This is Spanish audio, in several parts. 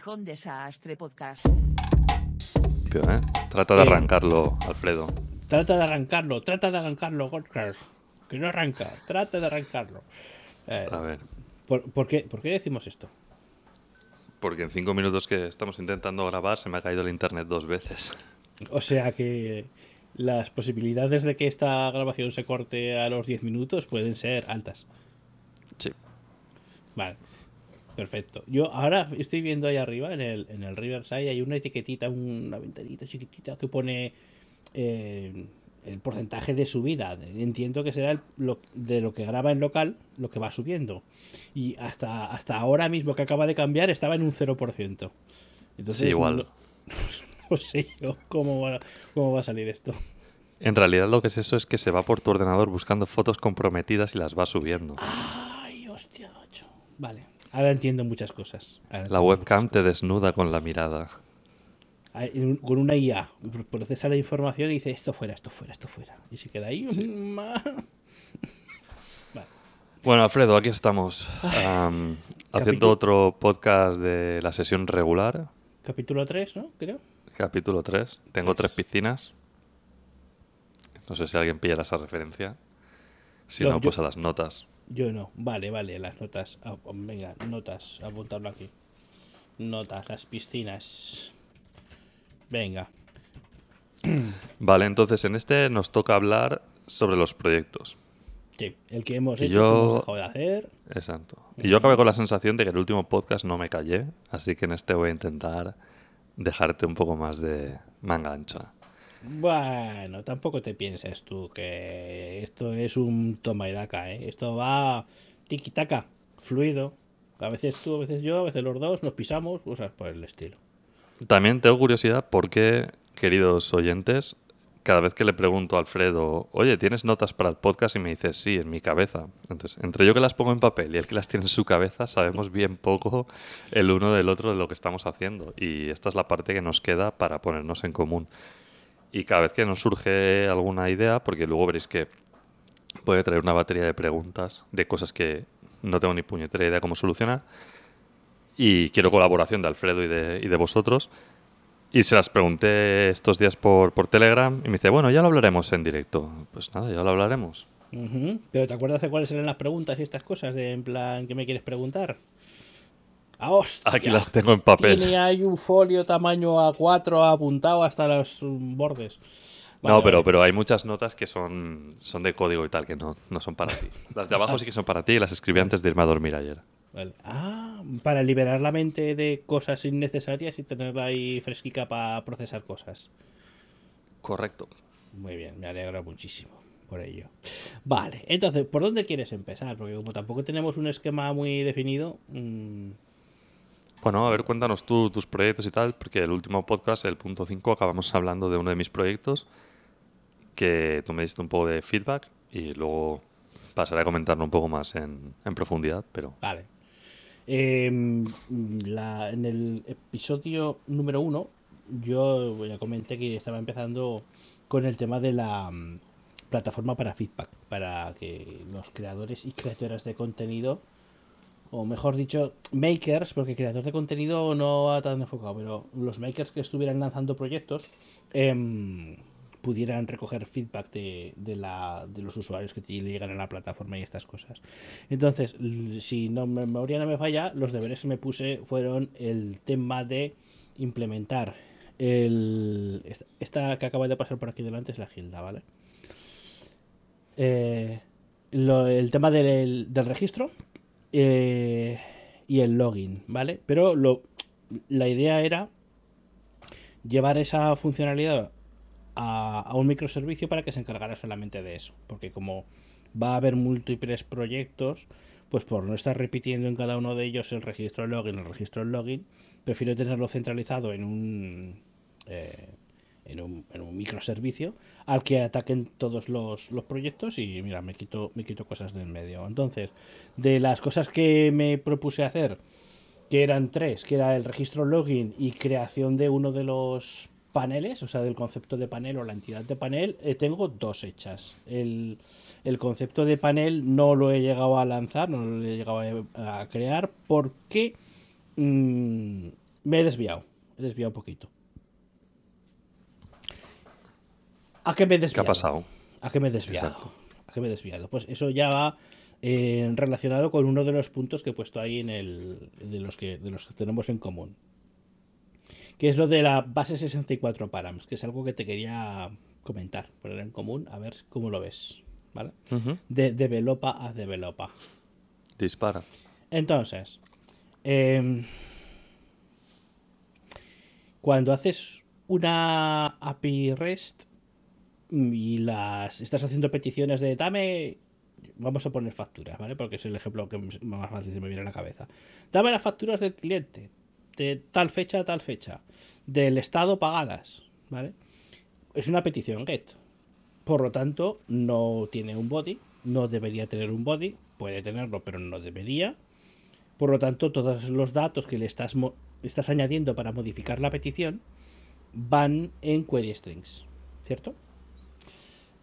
Cajón Desastre Podcast. ¿eh? Trata de arrancarlo, Alfredo. Trata de arrancarlo, trata de arrancarlo, Gorkar. Que no arranca, trata de arrancarlo. Eh, A ver. ¿por, por qué, ¿Por qué decimos esto? Porque en cinco minutos que estamos intentando grabar se me ha caído el internet dos veces. O sea que las posibilidades de que esta grabación se corte a los 10 minutos pueden ser altas. Sí. Vale. Perfecto. Yo ahora estoy viendo ahí arriba en el, en el Riverside hay una etiquetita, una ventanita chiquitita que pone eh, el porcentaje de subida. Entiendo que será el- lo- de lo que graba en local lo que va subiendo. Y hasta, hasta ahora mismo que acaba de cambiar estaba en un 0%. Entonces, Sí, igual. No, no sé yo cómo va, cómo va a salir esto. En realidad lo que es eso es que se va por tu ordenador buscando fotos comprometidas y las va subiendo. Ay, hostia, macho. Vale. Ahora entiendo muchas cosas. La webcam te desnuda con la mirada. Con una IA procesa la información y dice esto fuera, esto fuera, esto fuera. Y se queda ahí. Vale. Bueno, Alfredo, aquí estamos. am, haciendo otro podcast de la sesión regular, Capítulo 3, ¿no? Creo. capítulo 3. Tengo tres piscinas. No sé si alguien pillará esa referencia. Si No, no, yo- pues a las notas. Yo no. Vale, vale, las notas. Ah, venga, notas. Apuntarlo aquí. Notas, las piscinas. Venga. Vale, entonces en este nos toca hablar sobre los proyectos. Sí, el que hemos Y hecho, yo- que hemos dejado de hacer. Exacto. Y yo acabé con la sensación de que el último podcast no me callé, así que en este voy a intentar dejarte un poco más de manga ancha. Bueno, tampoco te pienses tú que esto es un toma y daca, ¿eh? Esto va tiki-taka, fluido. A veces tú, a veces yo, a veces los dos nos pisamos, cosas por el estilo. También tengo curiosidad porque, queridos oyentes, cada vez que le pregunto a Alfredo, oye, ¿tienes notas para el podcast? Y me dice, sí, en mi cabeza. Entonces, entre yo que las pongo en papel y el que las tiene en su cabeza, sabemos bien poco el uno del otro de lo que estamos haciendo. Y esta es la parte que nos queda para ponernos en común. Y cada vez que nos surge alguna idea, porque luego veréis que puede traer una batería de preguntas, de cosas que no tengo ni puñetera idea cómo solucionar, y quiero colaboración de Alfredo y de, y de vosotros. Y se las pregunté estos días por, por Telegram y me dice, bueno, ya lo hablaremos en directo. Pues nada, ya lo hablaremos. Ujú. Pero ¿te acuerdas de cuáles eran las preguntas y estas cosas? De en plan, ¿qué me quieres preguntar? ¡Ah, hostia! Aquí las tengo en papel. Tiene ahí un folio tamaño A4 apuntado hasta los mm, bordes. Vale, no, pero, vale. pero hay muchas notas que son, son de código y tal, que no, no son para ti. Las de abajo sí que son para ti y las escribí antes de irme a dormir ayer. Vale. Ah, para liberar la mente de cosas innecesarias y tenerla ahí fresquica para procesar cosas. Correcto. Muy bien, me alegro muchísimo por ello. Vale, entonces, ¿por dónde quieres empezar? Porque como tampoco tenemos un esquema muy definido, mm, Bueno, a ver, cuéntanos tú tus proyectos y tal, porque el último podcast, el punto 5, acabamos hablando de uno de mis proyectos, que tú me diste un poco de feedback y luego pasaré a comentarlo un poco más en, en profundidad, pero vale. Em, en el episodio número uno, yo ya comenté que estaba empezando con el tema de la mm, plataforma para feedback, para que los creadores y creadoras de contenido o mejor dicho, makers, porque creador de contenido no va tan enfocado, pero los makers que estuvieran lanzando proyectos em, pudieran recoger feedback de, de la, de los usuarios que llegan a la plataforma y estas cosas. Entonces, si no me memoria no me falla, los deberes que me puse fueron el tema de implementar el esta que acaba de pasar por aquí delante es la Gilda, ¿vale? Eh, lo- el tema del, del registro eh, y el login, ¿vale? Pero lo, la idea era llevar esa funcionalidad a, a un microservicio para que se encargara solamente de eso. Porque como va a haber múltiples proyectos, pues por no estar repitiendo en cada uno de ellos el registro login, el registro login, prefiero tenerlo centralizado en un, eh, en un, microservicio al que ataquen todos los, proyectos y mira, me quito, me quito cosas del medio. Entonces, de las cosas que me propuse hacer, que eran tres, que era el registro login y creación de uno de los paneles, o sea, del concepto de panel o la entidad de panel, eh, tengo dos hechas. El, el concepto de panel no lo he llegado a lanzar, no lo he llegado a, a crear, porque mm, Me he desviado. He desviado un poquito. ¿A qué me he ¿Qué ha desviado? pasado? ¿A qué me he desviado? Exacto. ¿A qué me he desviado? Pues eso ya va eh, relacionado con uno de los puntos que he puesto ahí en el de los que de los que tenemos en común. Que es lo de la base 64 params, que es algo que te quería comentar, poner en común, a ver cómo lo ves, ¿vale? De developa a developa. Dispara. Entonces, em, cuando haces una API REST y las estás haciendo peticiones de dame, vamos a poner facturas, ¿vale? Porque es el ejemplo que más fácil se me viene a la cabeza. Dame las facturas del cliente de tal fecha a tal fecha, del estado pagadas, ¿vale? Es una petición GET. Por lo tanto, no tiene un body, no debería tener un body, puede tenerlo, pero no debería. Por lo tanto, todos los datos que le estás, estás añadiendo para modificar la petición van en query strings, ¿cierto?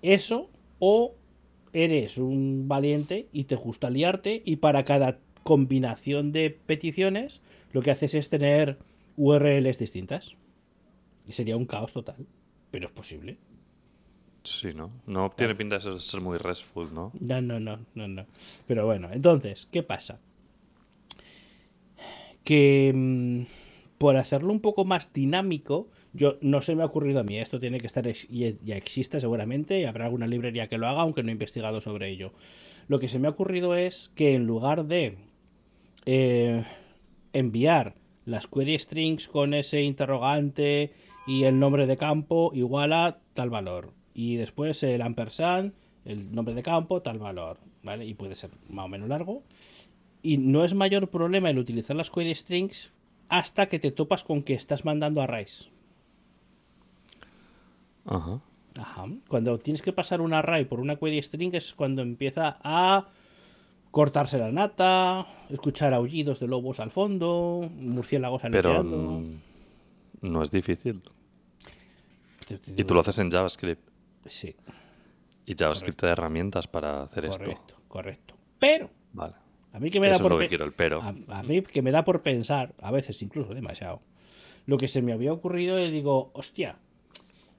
Eso o eres un valiente y te gusta liarte y para cada combinación de peticiones lo que haces es tener URLs distintas. Y sería un caos total, pero es posible. Sí, ¿no? No tiene pinta de ser, muy restful, ¿no? No, no, no, no, no. Pero bueno, entonces, ¿qué pasa? Que mm, por hacerlo un poco más dinámico, yo no se me ha ocurrido a mí, esto tiene que estar, y ya existe seguramente, y habrá alguna librería que lo haga, aunque no he investigado sobre ello. Lo que se me ha ocurrido es que en lugar de eh, enviar las query strings con ese interrogante y el nombre de campo igual a tal valor. Y después el ampersand, el nombre de campo, tal valor. ¿Vale? Y puede ser más o menos largo. Y no es mayor problema el utilizar las query strings hasta que te topas con que estás mandando arrays. Ajá. Ajá. Cuando tienes que pasar un array por una query string es cuando empieza a cortarse la nata, escuchar aullidos de lobos al fondo, murciélagos Pero aleteando. mm, no es difícil. Y tú lo haces en JavaScript. Sí, Y JavaScript te da herramientas para hacer esto. correcto, correcto. Pero, Vale. a mí que me da es por lo que quiero, el pero. a, a mí que me da por pensar, a veces incluso demasiado, lo que se me había ocurrido y digo, hostia,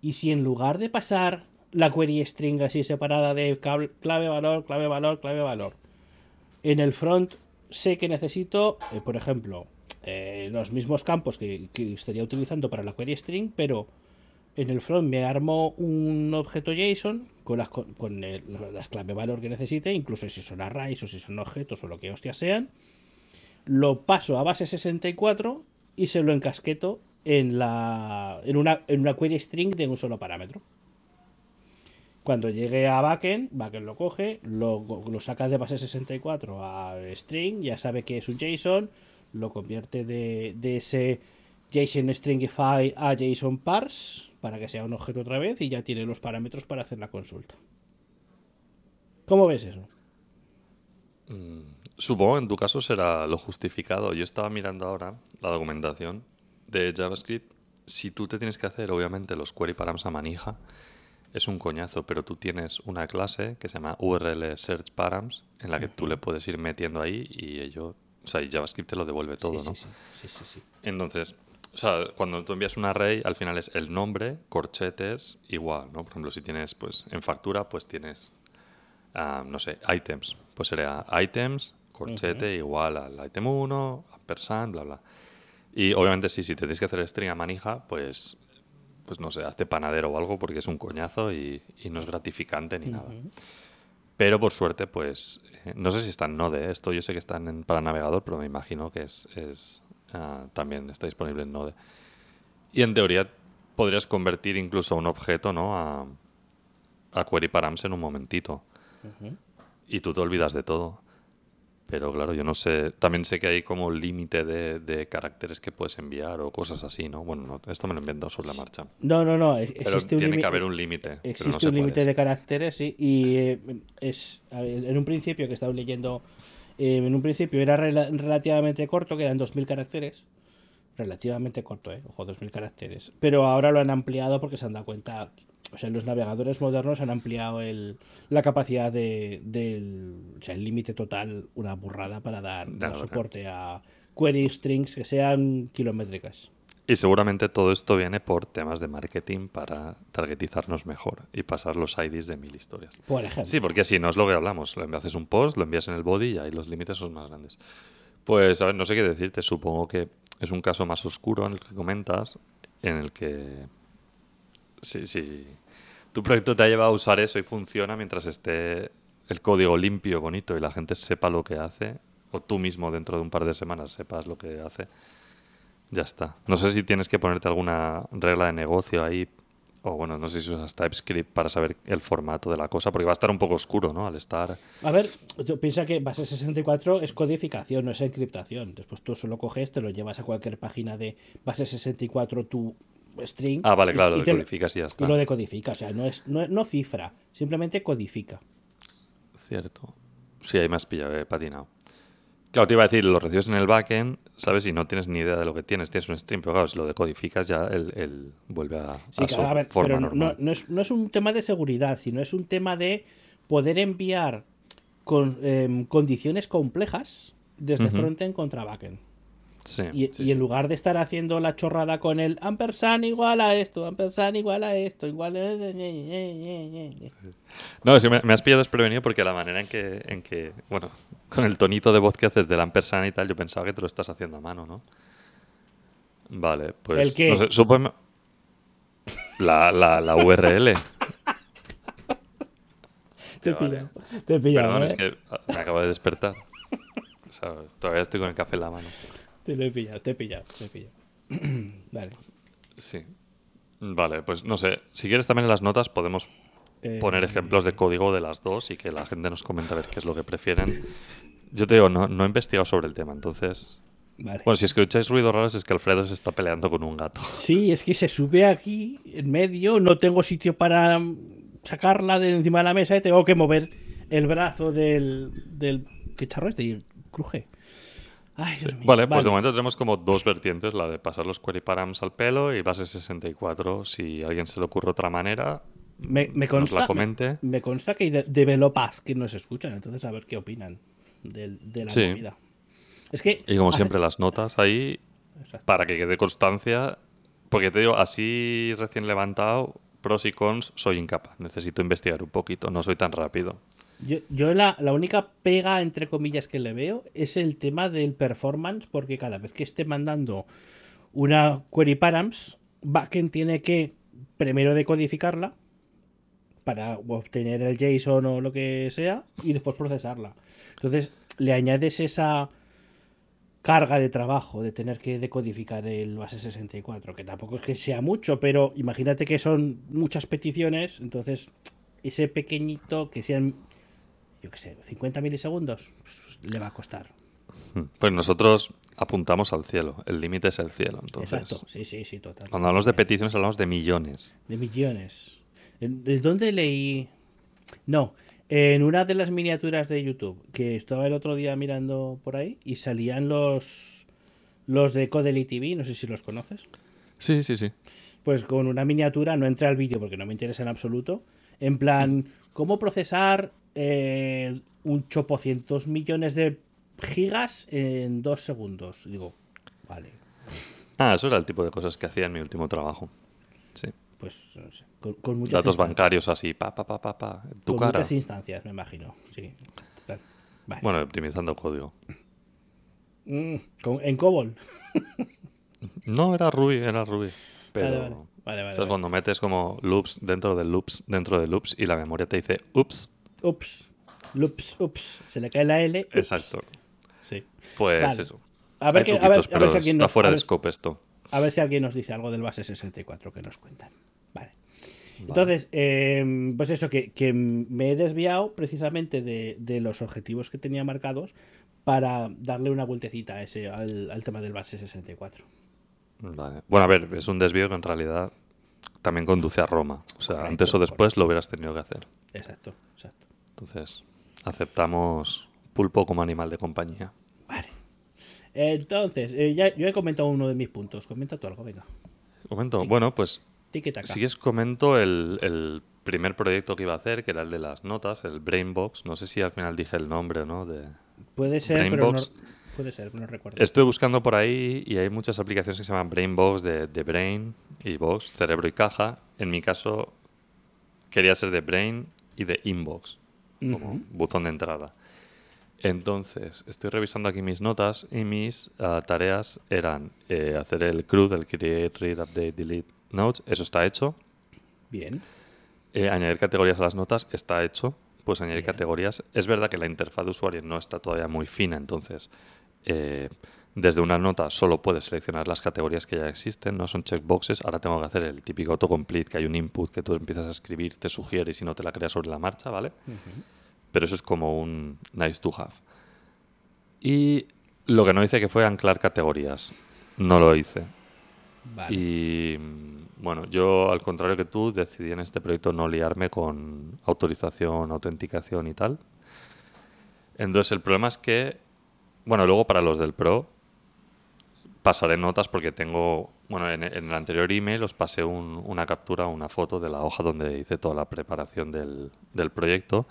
¿y si en lugar de pasar la query string así separada de clave valor, clave valor, clave valor, en el front sé que necesito, eh, por ejemplo, eh, los mismos campos que, estaría utilizando para la query string, pero en el front me armo un objeto JSON con las, con, las clave valor que necesite, incluso si son arrays o si son objetos o lo que hostia sean, lo paso a base 64 y se lo encasqueto en, la, en, una, en una query string de un solo parámetro. Cuando llegue a backend, backend lo coge, lo, lo saca de base 64 a string, ya sabe que es un JSON, lo convierte de, de ese JSON stringify a JSON parse para que sea un objeto otra vez y ya tiene los parámetros para hacer la consulta. ¿Cómo ves eso? Supongo en tu caso será lo justificado. Yo estaba mirando ahora la documentación de JavaScript. Si tú te tienes que hacer, obviamente, los query params a manija, es un coñazo, pero tú tienes una clase que se llama URL Search Params, en la que tú le puedes ir metiendo ahí y ello, o sea, y JavaScript te lo devuelve todo, sí, ¿no? sí, sí, sí. Entonces, o sea, cuando tú envías un array, al final es el nombre, corchetes, igual, ¿no? Por ejemplo, si tienes, pues, en factura, pues tienes, ah, no sé, items. Pues sería items, corchete, igual al item 1, ampersand, bla, bla. Y obviamente sí, si te tienes que hacer string a manija, pues, pues no sé, hazte panadero o algo porque es un coñazo y, y no es gratificante ni nada. Pero por suerte, pues, eh, no sé si está en Node, ¿eh? esto yo sé que está en, para navegador, pero me imagino que es, es, ah, también está disponible en Node. Y en teoría podrías convertir incluso un objeto ¿no? a, a query params en un momentito. Y tú te olvidas de todo. Pero claro, yo no sé. También sé que hay como límite de, de caracteres que puedes enviar o cosas así, ¿no? Bueno, no, esto me lo he inventado sobre la marcha. No, no, no. es- Pero Existe un tiene que haber un límite. no Existe un límite de caracteres, sí. Y eh, es ver, en un principio que estaba leyendo, eh, en un principio era rela- relativamente corto, que eran 2.000 caracteres. Relativamente corto, ¿eh? Ojo, 2.000 caracteres. Pero ahora lo han ampliado porque se han dado cuenta. O sea, los navegadores modernos han ampliado el, la capacidad de, del. O sea, el límite total, una burrada para dar, soporte a query strings que sean kilométricas. Y seguramente todo esto viene por temas de marketing para targetizarnos mejor y pasar los IDs de mil historias. Por ejemplo. Sí, porque si no es lo que hablamos. Lo haces un post, lo envías en el body y ahí los límites son más grandes. Pues, a ver, no sé qué decirte. Supongo que es un caso más oscuro en el que comentas, en el que. Sí, sí. Tu proyecto te ha llevado a usar eso y funciona mientras esté el código limpio, bonito y la gente sepa lo que hace, o tú mismo dentro de un par de semanas sepas lo que hace. Ya está. No sé si tienes que ponerte alguna regla de negocio ahí, o bueno, no sé si usas TypeScript para saber el formato de la cosa, porque va a estar un poco oscuro, ¿no? Al estar. A ver, tú piensa que base 64 es codificación, no es encriptación. Después tú solo coges, te lo llevas a cualquier página de base 64 tu string. Ah, vale, claro, y lo decodificas y ya está. Y lo decodifica, o sea, no es no, no cifra, simplemente codifica. Cierto. Sí, ahí me has pillado, he patinado. Claro, te iba a decir, lo recibes en el backend, ¿sabes? Y no tienes ni idea de lo que tienes. Tienes un stream, pero claro, si lo decodificas ya él, él vuelve a, Sí, a claro, su a ver, forma pero normal. no es, no es un tema de seguridad, sino es un tema de poder enviar con, em, condiciones complejas desde Ujú. frontend contra backend. Sí, Y, sí, y sí. en lugar de estar haciendo la chorrada con el ampersand igual a esto, ampersand igual a esto, igual a... No, es que me, me has pillado desprevenido porque la manera en que, en que, bueno, con el tonito de voz que haces del ampersand y tal, yo pensaba que te lo estás haciendo a mano, ¿no? Vale, pues... ¿El qué? No sé, supongo... La, la, la URL. Te he Hostia, vale. pillado, te he pillado, Perdón, ¿eh? es que me acabo de despertar. Todavía estoy con el café en la mano. Te lo he pillado, te he pillado, te he pillado. Vale. Sí. Vale, pues no sé. Si quieres también en las notas podemos Eh, poner ejemplos de código de las dos y que la gente nos comente a ver qué es lo que prefieren. Yo te digo, no, no he investigado sobre el tema, entonces... Vale. Bueno, si escucháis ruidos raros es que Alfredo se está peleando con un gato. Sí, es que se sube aquí en medio, no tengo sitio para sacarla de encima de la mesa y tengo que mover el brazo del. del ¿Qué charro es? De cruje. Ay, Dios mío. Vale, pues de momento tenemos como dos vertientes, la de pasar los query params al pelo y base 64. Si a alguien se le ocurre otra manera, me, me nos consta, la comente. Me, me consta que hay de- developers que nos escuchan, entonces a ver qué opinan del- de, la Sí. movida. Es que. Y como hace- siempre, las notas ahí Exacto. para que quede constancia. Porque te digo, así recién levantado, pros y cons, soy incapaz. Necesito investigar un poquito, no soy tan rápido. Yo, yo la, la única pega, entre comillas, que le veo es el tema del performance, porque cada vez que esté mandando una query params, backend tiene que primero decodificarla para obtener el JSON o lo que sea y después procesarla. Entonces le añades esa carga de trabajo de tener que decodificar el base 64, que tampoco es que sea mucho, pero imagínate que son muchas peticiones, entonces ese pequeñito que sean, yo qué sé, 50 milisegundos, pues, le va a costar. Pues nosotros apuntamos al cielo. El límite es el cielo. Entonces, Exacto, sí, sí, sí, total. cuando hablamos de peticiones, hablamos de millones. De millones. ¿En- ¿De dónde leí? No, en una de las miniaturas de YouTube, que estaba el otro día mirando por ahí y salían los los de Codely TV, no sé si los conoces. Sí, sí, sí. Pues con una miniatura, no entré al vídeo porque no me interesa en absoluto. En plan, ¿cómo procesar eh, un chopocientos millones de gigas en dos segundos? Digo, vale, Ah, eso era el tipo de cosas que hacía en mi último trabajo. Sí. pues no sé, con, con muchas Datos bancarios así, pa, pa, pa, pa, pa, tu con cara. muchas instancias, me imagino. Sí. Total. Vale. Bueno, optimizando código. Mm, con- en COBOL. No, era Ruby, era Ruby. Pero, Vale, vale. Vale, vale, ¿sabes? vale. Cuando metes como loops dentro de loops dentro de loops y la memoria te dice, ups, Ups. Loops, ups. Se le cae la L. ups. exacto. Sí. Pues Vale. eso. A ver, que- a ver- truquitos, a pero ver si alguien está nos- fuera de ver- scope esto. A ver si alguien nos dice algo del base 64 que nos cuentan. Vale. Entonces, eh, pues eso, que, que me he desviado precisamente de, de los objetivos que tenía marcados para darle una vueltecita a ese, al, al tema del base 64. Vale. Bueno, a ver, es un desvío que en realidad también conduce a Roma. O sea, Correcto, antes o después lo hubieras tenido que hacer. Exacto, exacto. Entonces, aceptamos pulpo como animal de compañía. Vale. Entonces, eh, ya, yo he comentado uno de mis puntos. Comenta tú algo, venga. Comento. Bueno, pues si quieres comento el, el primer proyecto que iba a hacer, que era el de las notas, el Brainbox. No sé si al final dije el nombre o no. De... Puede ser, pero no, Brainbox puede ser, no recuerdo. Estoy buscando por ahí y hay muchas aplicaciones que se llaman Brainbox de, de Brain y Box, cerebro y caja. En mi caso, quería ser de Brain y de Inbox, como buzón de entrada. Entonces, estoy revisando aquí mis notas y mis ah, tareas eran eh, hacer el CRUD, el Create, Read, Update, Delete Notes. Eso está hecho. Bien. Eh, añadir categorías a las notas está hecho. Pues añadir Bien. categorías. Es verdad que la interfaz de usuario no está todavía muy fina, entonces eh, desde una nota solo puedes seleccionar las categorías que ya existen, no son checkboxes. Ahora tengo que hacer el típico autocomplete, que hay un input que tú empiezas a escribir, te sugiere y si no te la creas sobre la marcha, ¿vale? Pero eso es como un nice to have. Y lo que no hice que fue anclar categorías. No lo hice. Vale. Y bueno, yo al contrario que tú decidí en este proyecto no liarme con autorización, autenticación y tal. Entonces el problema es que, bueno, luego para los del Pro pasaré notas porque tengo, bueno, en, en el anterior email os pasé un- una captura, una foto de la hoja donde hice toda la preparación del, del proyecto.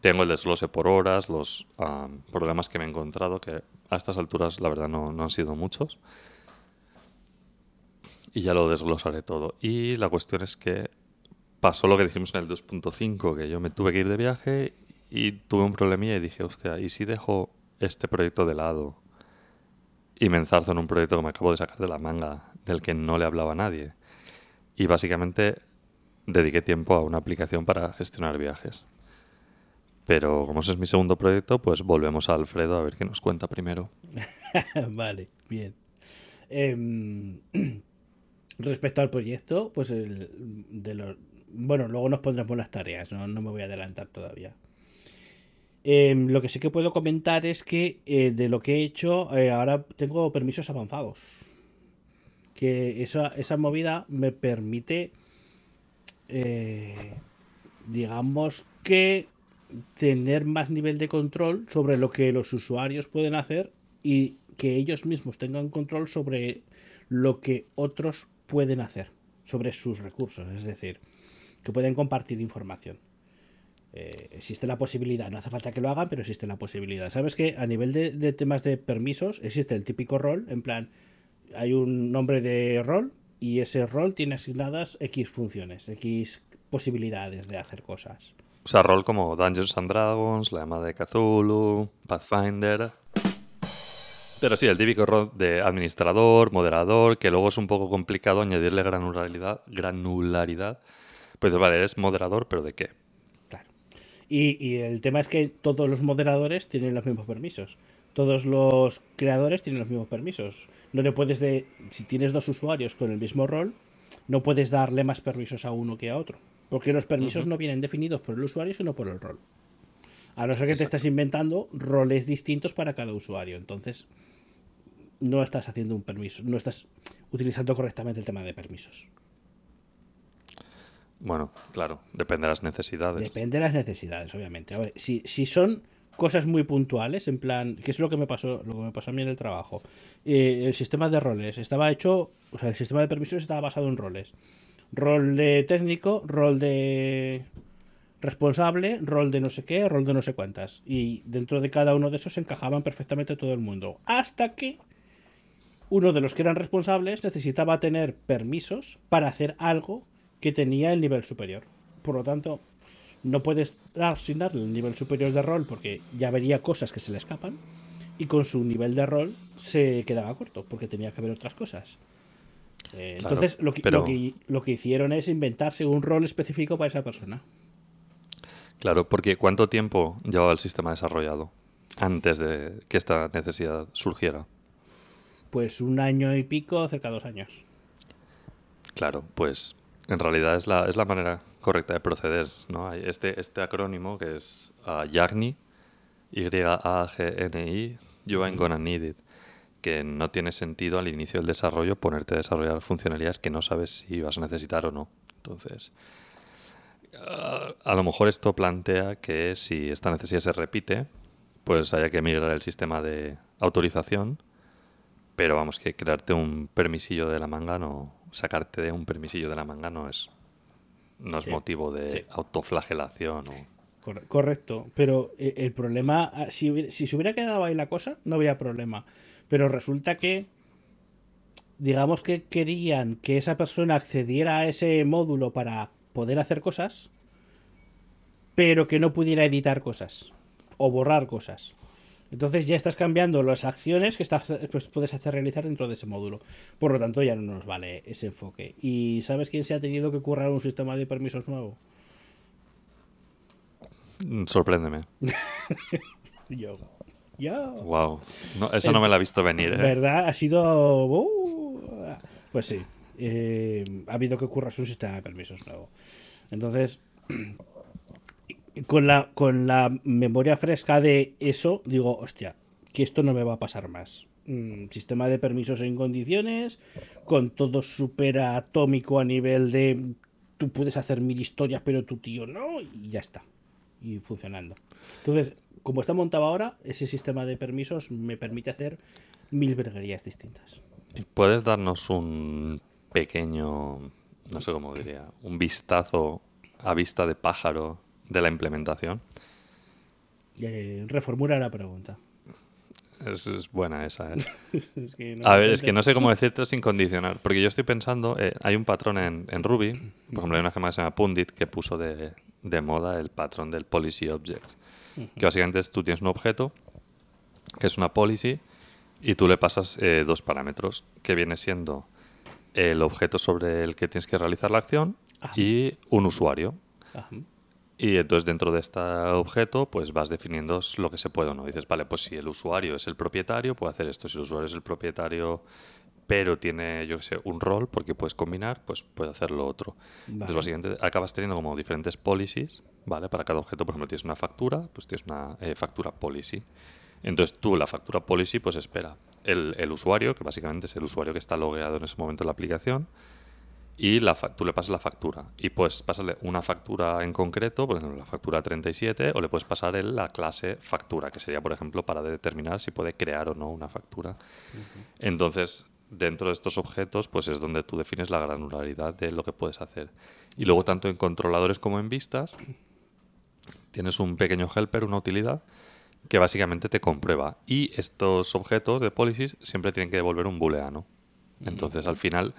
Tengo el desglose por horas, los am, problemas que me he encontrado, que a estas alturas la verdad no, no han sido muchos y ya lo desglosaré todo. Y la cuestión es que pasó lo que dijimos en el 2.5, que yo me tuve que ir de viaje y tuve un problemilla y dije, hostia, ¿y si dejo este proyecto de lado y me enzarzo en un proyecto que me acabo de sacar de la manga, del que no le hablaba a nadie? Y básicamente dediqué tiempo a una aplicación para gestionar viajes. Pero como ese es mi segundo proyecto, pues volvemos a Alfredo a ver qué nos cuenta primero. vale, bien. Em, respecto al proyecto, pues el, de los, bueno, luego nos pondremos las tareas, no, no me voy a adelantar todavía. Em, lo que sí que puedo comentar es que eh, de lo que he hecho, eh, ahora tengo permisos avanzados. Que esa, esa movida me permite, eh, digamos que, tener más nivel de control sobre lo que los usuarios pueden hacer y que ellos mismos tengan control sobre lo que otros pueden hacer, sobre sus recursos, es decir, que pueden compartir información. Eh, existe la posibilidad, no hace falta que lo hagan, pero existe la posibilidad. ¿Sabes que a nivel de, temas de permisos existe el típico rol, en plan, hay un nombre de rol y ese rol tiene asignadas X funciones, X posibilidades de hacer cosas. O sea, rol como Dungeons and Dragons, la llamada de Cthulhu, Pathfinder. Pero sí, el típico rol de administrador, moderador, que luego es un poco complicado añadirle granularidad. granularidad. Pues vale, eres moderador, pero ¿de qué? Y, y el tema es que todos los moderadores tienen los mismos permisos. Todos los creadores tienen los mismos permisos. No le puedes de. Si tienes dos usuarios con el mismo rol, no puedes darle más permisos a uno que a otro. Porque los permisos no vienen definidos por el usuario, sino por el rol. A no ser que te estás inventando roles distintos para cada usuario. Entonces, no estás haciendo un permiso. No estás utilizando correctamente el tema de permisos. Bueno, claro, depende de las necesidades. Depende de las necesidades, obviamente. A ver, si, si son cosas muy puntuales, en plan, que es lo que me pasó, lo que me pasó a mí en el trabajo. Eh, el sistema de roles estaba hecho, o sea, el sistema de permisos estaba basado en roles. Rol de técnico, rol de responsable, rol de no sé qué, rol de no sé cuántas. Y dentro de cada uno de esos encajaban perfectamente todo el mundo. Hasta que uno de los que eran responsables necesitaba tener permisos para hacer algo que tenía el nivel superior. Por lo tanto, no puedes asignarle el nivel superior de rol porque ya vería cosas que se le escapan. Y con su nivel de rol se quedaba corto porque tenía que ver otras cosas. Eh, Claro, entonces, lo que, pero- lo, que, lo que hicieron es inventarse un rol específico para esa persona. Claro, porque ¿cuánto tiempo llevaba el sistema desarrollado antes de que esta necesidad surgiera? Pues un año y pico, cerca de dos años. Claro, pues en realidad es la, es la manera correcta de proceder, ¿no? Este, este acrónimo que es ah, YAGNI, Y-A-G-N-I, You Ain't Gonna Need It, que no tiene sentido al inicio del desarrollo ponerte a desarrollar funcionalidades que no sabes si vas a necesitar o no. Entonces, ah, a lo mejor esto plantea que si esta necesidad se repite, pues haya que migrar el sistema de autorización pero vamos, que crearte un permisillo de la manga no. Sacarte de un permisillo de la manga no es. No es Sí, motivo de sí. autoflagelación o. Cor- correcto. Pero eh, el problema, ah, si, si se hubiera quedado ahí la cosa, no había problema. Pero resulta que, digamos que querían que esa persona accediera a ese módulo para poder hacer cosas, pero que no pudiera editar cosas o borrar cosas. Entonces ya estás cambiando las acciones que estás, pues, puedes hacer realizar dentro de ese módulo. Por lo tanto, ya no nos vale ese enfoque. ¿Y sabes quién se ha tenido que currar un sistema de permisos nuevo? Mm, Sorpréndeme. Yo. Yo. Wow. No, esa no me la he visto venir, ¿eh? ¿Verdad? Ha sido. uh, pues sí. eh, ha habido que currarse un sistema de permisos nuevo. Entonces, con la, con la memoria fresca de eso, digo, hostia, que esto no me va a pasar más. Mm, sistema de permisos en condiciones, con todo súper atómico a nivel de tú puedes hacer mil historias, pero tu tío no, y ya está. Y funcionando. Entonces, como está montado ahora, ese sistema de permisos me permite hacer mil verguerías distintas. ¿Y ¿Puedes darnos un pequeño, no sé cómo diría, un vistazo a vista de pájaro de la implementación? Eh, reformula la pregunta. Es, es buena esa, ¿eh? Es que no A ver, es que no sé cómo decirte sin condicionar. Porque yo estoy pensando, eh, hay un patrón en, en Ruby, por ejemplo, hay una gema que se llama Pundit que puso de, de moda el patrón del policy objects. Que básicamente es tú tienes un objeto que es una policy y tú le pasas eh, dos parámetros, que viene siendo el objeto sobre el que tienes que realizar la acción Ajá. y un usuario. Ajá. Y entonces dentro de este objeto pues vas definiendo lo que se puede o no. Dices, vale, pues si el usuario es el propietario, puede hacer esto. Si el usuario es el propietario, pero tiene, yo qué sé, un rol, porque puedes combinar, pues puede hacer lo otro. Entonces Vale. básicamente acabas teniendo como diferentes policies, ¿vale? Para cada objeto, por ejemplo, tienes una factura, pues tienes una eh, factura policy. Entonces tú, la factura policy, pues espera el, el usuario, que básicamente es el usuario que está logueado en ese momento en la aplicación, y la tú le pasas la factura. Y puedes pasarle una factura en concreto, por ejemplo, la factura 37, o le puedes pasar el- la clase factura, que sería, por ejemplo, para determinar si puede crear o no una factura. Entonces, dentro de estos objetos, pues es donde tú defines la granularidad de lo que puedes hacer. Y luego, tanto en controladores como en vistas, tienes un pequeño helper, una utilidad, que básicamente te comprueba. Y estos objetos de policies siempre tienen que devolver un booleano. Entonces, al final,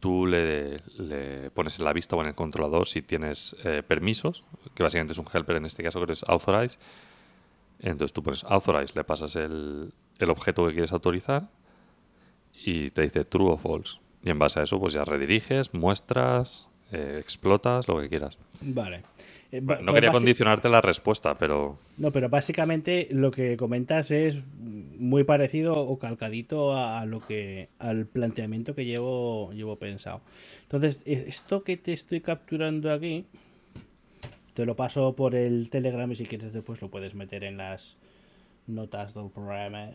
tú le, le pones en la vista o en el controlador si tienes eh, permisos, que básicamente es un helper en este caso, que es authorize. Entonces tú pones authorize, le pasas el, objeto que quieres autorizar y te dice true o false. Y en base a eso, pues ya rediriges, muestras, eh, explotas, lo que quieras. Vale. Eh, Bueno, no ba- quería condicionarte la respuesta, pero No, pero básicamente lo que comentas es muy parecido o calcadito a, a lo que al planteamiento que llevo llevo pensado. Entonces, e- esto que te estoy capturando aquí te lo paso por el Telegram y si quieres después lo puedes meter en las notas del programa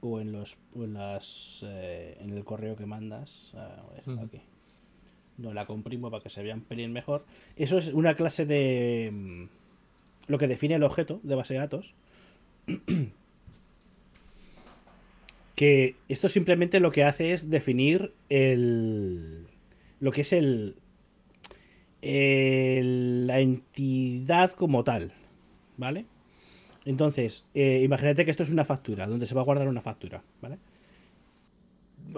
o en los o en las eh, en el correo que mandas. A ver, aquí. No la comprimo para que se vea un pelín mejor. Eso es una clase de mm, lo que define el objeto de base de datos. que esto simplemente lo que hace es definir el lo que es el, el- la entidad como tal, ¿vale? Entonces, eh, imagínate que esto es una factura, donde se va a guardar una factura, ¿vale?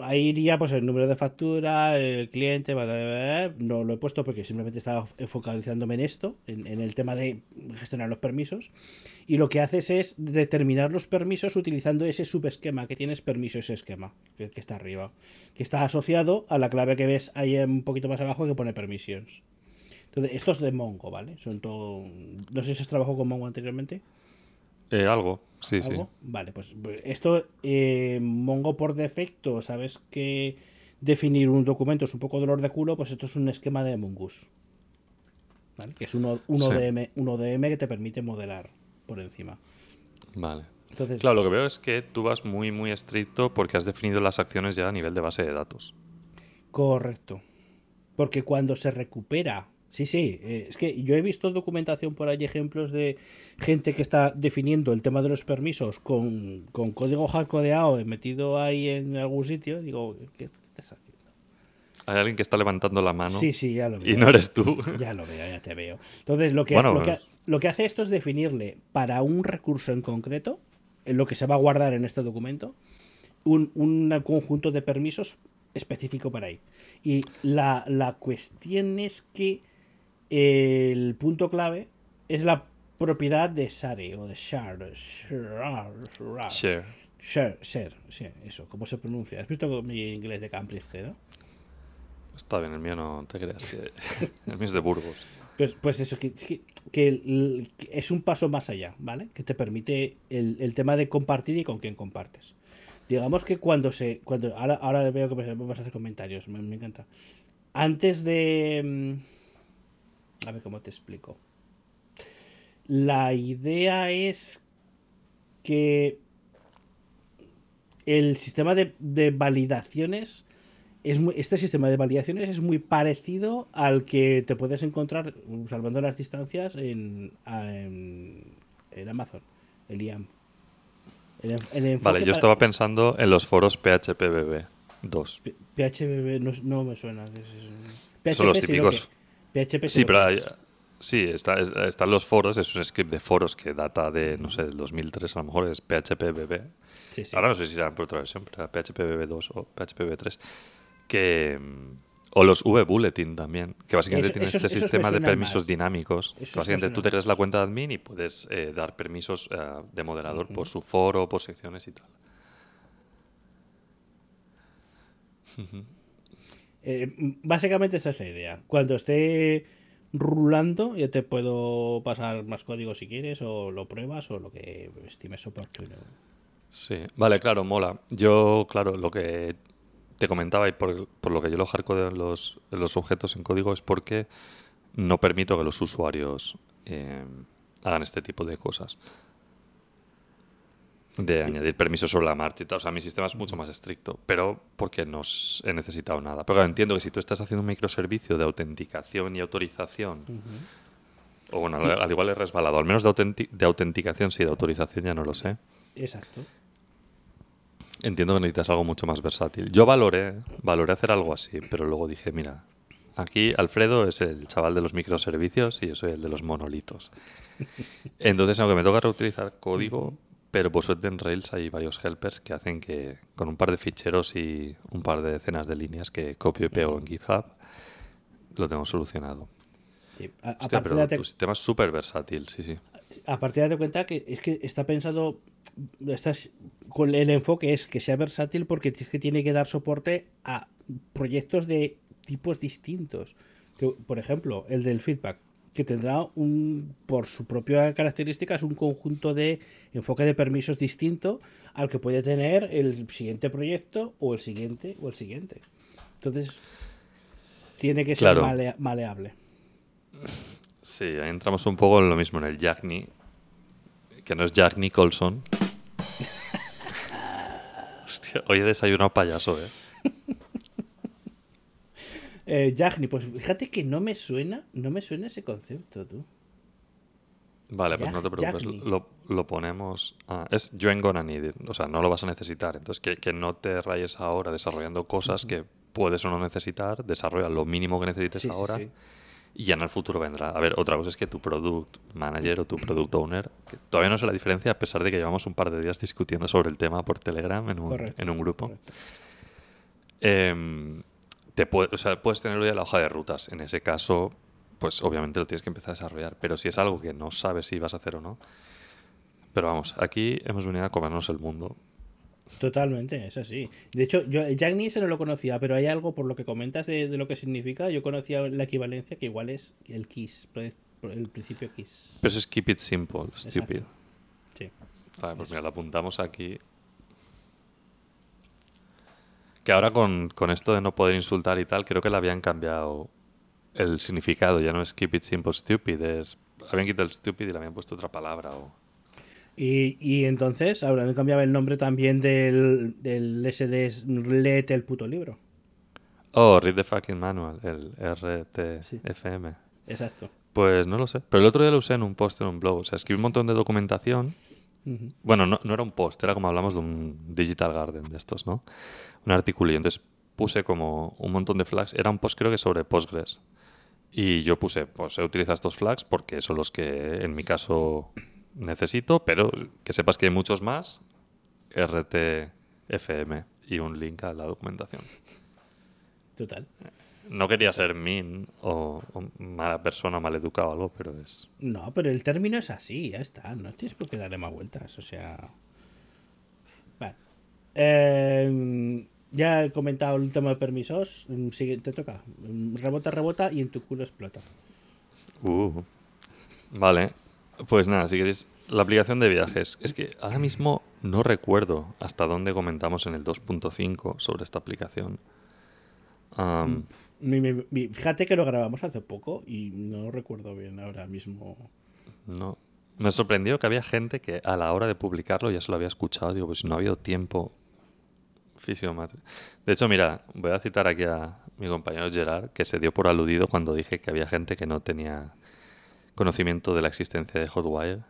Ahí iría pues el número de factura, el cliente, bla, bla, bla, no lo he puesto porque simplemente estaba focalizándome en esto, en, en el tema de gestionar los permisos. Y lo que haces es determinar los permisos utilizando ese subesquema que tienes permiso, ese esquema que, que está arriba, que está asociado a la clave que ves ahí un poquito más abajo que pone permissions. Entonces, esto es de Mongo, ¿vale? Son todo. No sé si has trabajado con Mongo anteriormente. Eh, algo, sí, sí. ¿Algo? Vale, pues esto, eh, Mongo por defecto, sabes que definir un documento es un poco dolor de culo, pues esto es un esquema de Mongoose. ¿Vale? Que es un, un Sí. ODM, un ODM que te permite modelar por encima. Vale. Entonces, Claro, lo que veo es que tú vas muy, muy estricto porque has definido las acciones ya a nivel de base de datos. correcto. Porque cuando se recupera. Sí, sí, eh, es que yo he visto documentación por ahí, ejemplos de gente que está definiendo el tema de los permisos con, con código hardcodeado eh, metido ahí en algún sitio. Digo, ¿qué estás haciendo? Hay alguien que está levantando la mano Sí, sí, ya lo veo. y no eres tú. Ya lo veo, ya te veo. Entonces, lo que, Bueno, lo que, lo que hace esto es definirle para un recurso en concreto, en lo que se va a guardar en este documento, un, un conjunto de permisos específico para ahí. Y la, la cuestión es que el punto clave es la propiedad de Share o de Share. Share. Share. Share, share, sí, eso, ¿cómo se pronuncia? ¿Has visto mi inglés de Cambridge, no? Está bien, el mío no te creas. que- el mío es de Burgos. Pues, pues eso, que, que- es un paso más allá, ¿vale? Que te permite el, el tema de compartir y con quién compartes. Digamos que cuando se. cuando Ahora, ahora veo que vas a hacer comentarios, me, me encanta. Antes de. A ver cómo te explico. La idea es que el sistema de, de validaciones es muy- este sistema de validaciones es muy parecido al que te puedes encontrar, salvando las distancias, en, en, en Amazon, el IAM. El, el Vale, yo para- estaba pensando en los foros PHPBB 2. P- PHP no, no me suena. es- es- Son los PHP típicos. que- PHP Sí, pero hay- sí, está, es- están los foros, es un script de foros que data de, no sé, del 2003 a lo mejor, es PHPBB. Sí, sí. Ahora no sé si serán por otra versión, pero era PHPBB2 o PHPBB3. Que, mm, o los V-Bulletin también, que básicamente tienen este esos sistema de permisos más. dinámicos. Esos básicamente tú te creas la cuenta de admin y puedes eh, dar permisos eh, de moderador por su foro, por secciones y tal. Eh, básicamente esa es la idea. Cuando esté rulando, ya te puedo pasar más código si quieres, o lo pruebas, o lo que estimes oportuno. Sí, vale, claro, mola. Yo, claro, lo que te comentaba y por, por lo que yo lo hardcodeo en los, los objetos en código es porque no permito que los usuarios eh, hagan este tipo de cosas. De añadir permisos sobre la marcha y tal. O sea, mi sistema es mucho más estricto, pero porque no he necesitado nada. Pero claro, entiendo que si tú estás haciendo un microservicio de autenticación y autorización, o bueno, al, al igual he resbalado, al menos de, de autenticación sí, de autorización ya no lo sé. Exacto. Entiendo que necesitas algo mucho más versátil. Yo valoré, valoré hacer algo así, pero luego dije, mira, aquí Alfredo es el chaval de los microservicios y yo soy el de los monolitos. Entonces, aunque me toca reutilizar código, pero por suerte en Rails hay varios helpers que hacen que con un par de ficheros y un par de decenas de líneas que copio y pego en GitHub, lo tengo solucionado. Sí. A, Hostia, pero de tu sistema es súper versátil, sí, sí. a partir de cuenta que es que está pensado estás con el enfoque es que sea versátil porque es que tiene que dar soporte a proyectos de tipos distintos que, por ejemplo el del feedback que tendrá un por su propia característica es un conjunto de enfoque de permisos distinto al que puede tener el siguiente proyecto o el siguiente o el siguiente entonces tiene que ser Claro. maleable Sí, ahí entramos un poco en lo mismo, en el Jack Ni- que no es Jack Nicholson. Hostia, hoy he desayunado payaso, ¿eh? Eh, Yagni, pues fíjate que no me suena, no me suena ese concepto, tú. Vale, pues no te preocupes, lo, lo ponemos... Ah, es you ain't gonna need it, o sea, no lo vas a necesitar. Entonces, que, que no te rayes ahora desarrollando cosas que puedes o no necesitar, desarrolla lo mínimo que necesites Sí, sí, ahora sí. y ya en el futuro vendrá. A ver, otra cosa es que tu product manager o tu product owner, que todavía no sé la diferencia a pesar de que llevamos un par de días discutiendo sobre el tema por Telegram en un, Correcto, en un grupo. correcto. Te puede- o sea, puedes tenerlo ya la hoja de rutas. En ese caso, pues obviamente lo tienes que empezar a desarrollar. Pero si es algo que no sabes si vas a hacer o no. Pero vamos, aquí hemos venido a comernos el mundo. Totalmente, es así. De hecho, yo Yagni ese no lo conocía, pero hay algo por lo que comentas de, de lo que significa. Yo conocía la equivalencia que igual es el KISS, el principio KISS. Pero eso es keep it simple, stupid. Sí. Vale, pues mira, lo apuntamos aquí. Que ahora con, con esto de no poder insultar y tal, creo que le habían cambiado el significado. Ya no es keep it simple, stupid. Es, habían quitado el stupid y le habían puesto otra palabra. O... Y, y entonces habrán cambiado el nombre también del, del SD es Léete el puto libro. Oh, read the fucking manual, el RTFM. Exacto. Pues no lo sé. Pero el otro día lo usé en un post en un blog. O sea, escribí un montón de documentación. Bueno, no, no era un post, era como hablamos de un Digital Garden de estos, ¿no? Un artículo. Y entonces puse como un montón de flags. Era un post creo que sobre Postgres. Y yo puse, pues he utilizado estos flags porque son los que en mi caso necesito, pero que sepas que hay muchos más, RTFM y un link a la documentación. Total. No quería ser min o, o mala persona, mal educado o algo, pero es... No, pero el término es así, ya está. No tienes por qué darle más vueltas. O sea. Vale. Eh, ya he comentado el tema de permisos. Mm, Sigue, te toca. Mm, Rebota, rebota y en tu culo explota. Uh. Vale, pues nada, si queréis, la aplicación de viajes. Es que ahora mismo no recuerdo hasta dónde comentamos en el 2.5 sobre esta aplicación. Mi- fíjate que lo grabamos hace poco y no recuerdo bien ahora mismo. no. Me sorprendió que había gente que a la hora de publicarlo ya se lo había escuchado. Digo, pues no ha habido tiempo De hecho, mira, voy a citar aquí a mi compañero Gerard, que se dio por aludido cuando dije que había gente que no tenía conocimiento de la existencia de Hotwire.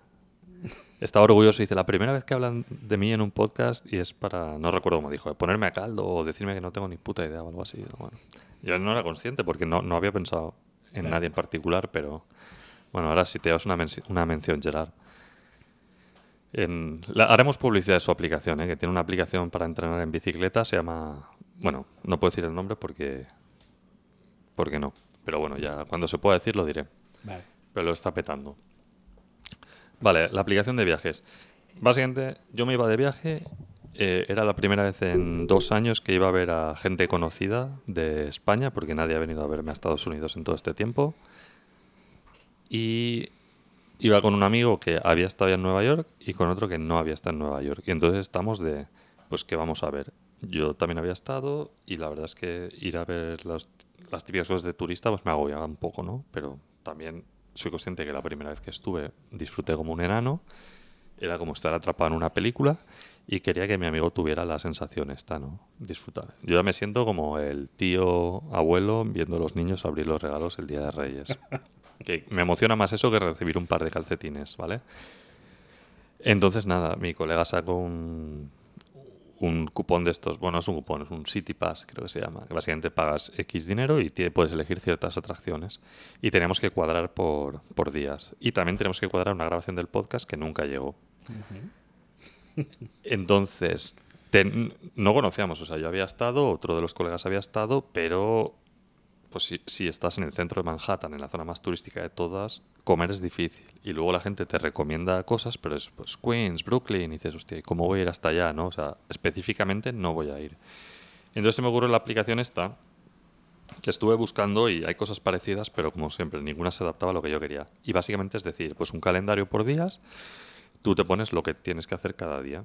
Estaba orgulloso y dice, la primera vez que hablan de mí en un podcast y es para, no recuerdo cómo dijo, ponerme a caldo o decirme que no tengo ni puta idea o algo así. Bueno, yo no era consciente porque no, no había pensado en Claro. nadie en particular, pero bueno, ahora sí te das una, una mención, Gerard. En- la- haremos publicidad de su aplicación, ¿eh? que tiene una aplicación para entrenar en bicicleta, se llama, bueno, no puedo decir el nombre porque, porque no, pero bueno, ya cuando se pueda decir lo diré Vale. pero lo está petando. Vale, la aplicación de viajes. Básicamente, yo me iba de viaje. Eh, era la primera vez en dos años que iba a ver a gente conocida de España, porque nadie ha venido a verme a Estados Unidos en todo este tiempo. Y iba con un amigo que había estado en Nueva York y con otro que no había estado en Nueva York. Y entonces estamos de, pues, ¿qué vamos a ver? Yo también había estado y la verdad es que ir a ver los- las típicas cosas de turista pues me agobiaba un poco, ¿no? Pero también soy consciente que la primera vez que estuve disfruté como un enano. Era como estar atrapado en una película y quería que mi amigo tuviera la sensación esta, ¿no? Disfrutar. Yo ya me siento como el tío abuelo viendo a los niños abrir los regalos el Día de Reyes. que me emociona más eso que recibir un par de calcetines, ¿vale? Entonces, nada, mi colega sacó un, un cupón de estos. Bueno, es un cupón, es un City Pass, creo que se llama. Que básicamente pagas X dinero y puedes elegir ciertas atracciones. Y tenemos que cuadrar por, por días. Y también tenemos que cuadrar una grabación del podcast que nunca llegó. Entonces, no conocíamos, o sea, yo había estado, otro de los colegas había estado, pero pues si, si estás en el centro de Manhattan, en la zona más turística de todas, comer es difícil. Y luego la gente te recomienda cosas, pero es pues Queens, Brooklyn, y dices, hostia, ¿y ¿cómo voy a ir hasta allá? ¿no? O sea, específicamente no voy a ir. Entonces se me ocurrió la aplicación esta, que estuve buscando y hay cosas parecidas, pero como siempre, ninguna se adaptaba a lo que yo quería. Y básicamente es decir, pues un calendario por días, tú te pones lo que tienes que hacer cada día.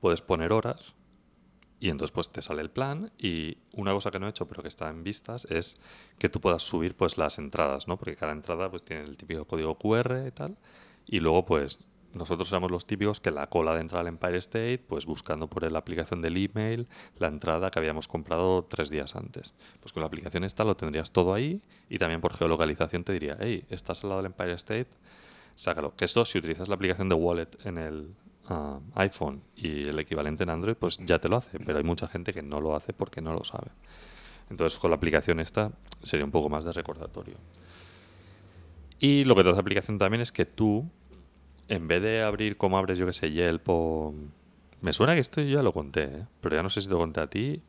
Puedes poner horas y entonces pues te sale el plan y una cosa que no he hecho pero que está en vistas es que tú puedas subir pues las entradas, ¿no? Porque cada entrada pues tiene el típico código QR y tal y luego pues nosotros éramos los típicos que la cola de entrar al Empire State pues buscando por la aplicación del email la entrada que habíamos comprado tres días antes. Pues con la aplicación esta lo tendrías todo ahí y también por geolocalización te diría, hey, estás al lado del Empire State, sácalo. Que esto, si utilizas la aplicación de Wallet en el ah, iPhone y el equivalente en Android, pues ya te lo hace. Pero hay mucha gente que no lo hace porque no lo sabe. Entonces, con la aplicación esta sería un poco más de recordatorio. Y lo que te hace la aplicación también es que tú, en vez de abrir como abres, yo que sé, Yelp o... Me suena que esto ya lo conté, ¿eh? pero ya no sé si lo conté a ti.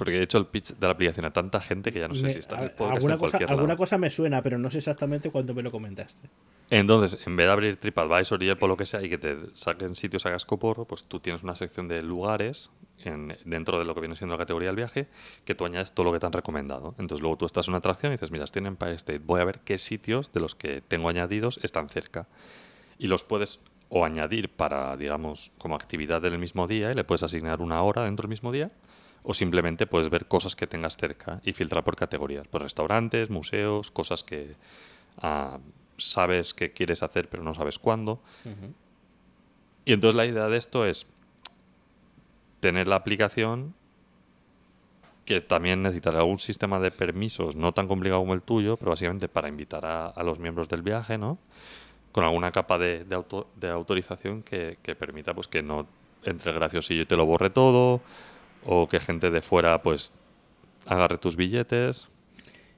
Porque he hecho el pitch de la aplicación a tanta gente que ya no sé Me- si está en el a- podcast alguna, en cosa, alguna cosa me suena, pero no sé exactamente cuándo me lo comentaste. Entonces, en vez de abrir TripAdvisor y o lo que sea y que te saquen sitios a cascoporro, pues tú tienes una sección de lugares en- dentro de lo que viene siendo la categoría del viaje que tú añades todo lo que te han recomendado. Entonces, luego tú estás en una atracción y dices, mira, estoy en Empire State, voy a ver qué sitios de los que tengo añadidos están cerca. Y los puedes o añadir para, digamos, como actividad del mismo día y le puedes asignar una hora dentro del mismo día. O simplemente puedes ver cosas que tengas cerca y filtrar por categorías. Pues restaurantes, museos, cosas que ah, sabes que quieres hacer pero no sabes cuándo. Y entonces la idea de esto es tener la aplicación que también necesitará algún sistema de permisos no tan complicado como el tuyo, pero básicamente para invitar a, a los miembros del viaje, ¿no? Con alguna capa de, de auto- de autorización que, que permita pues que no entre graciosillo y te lo borre todo, o que gente de fuera pues agarre tus billetes.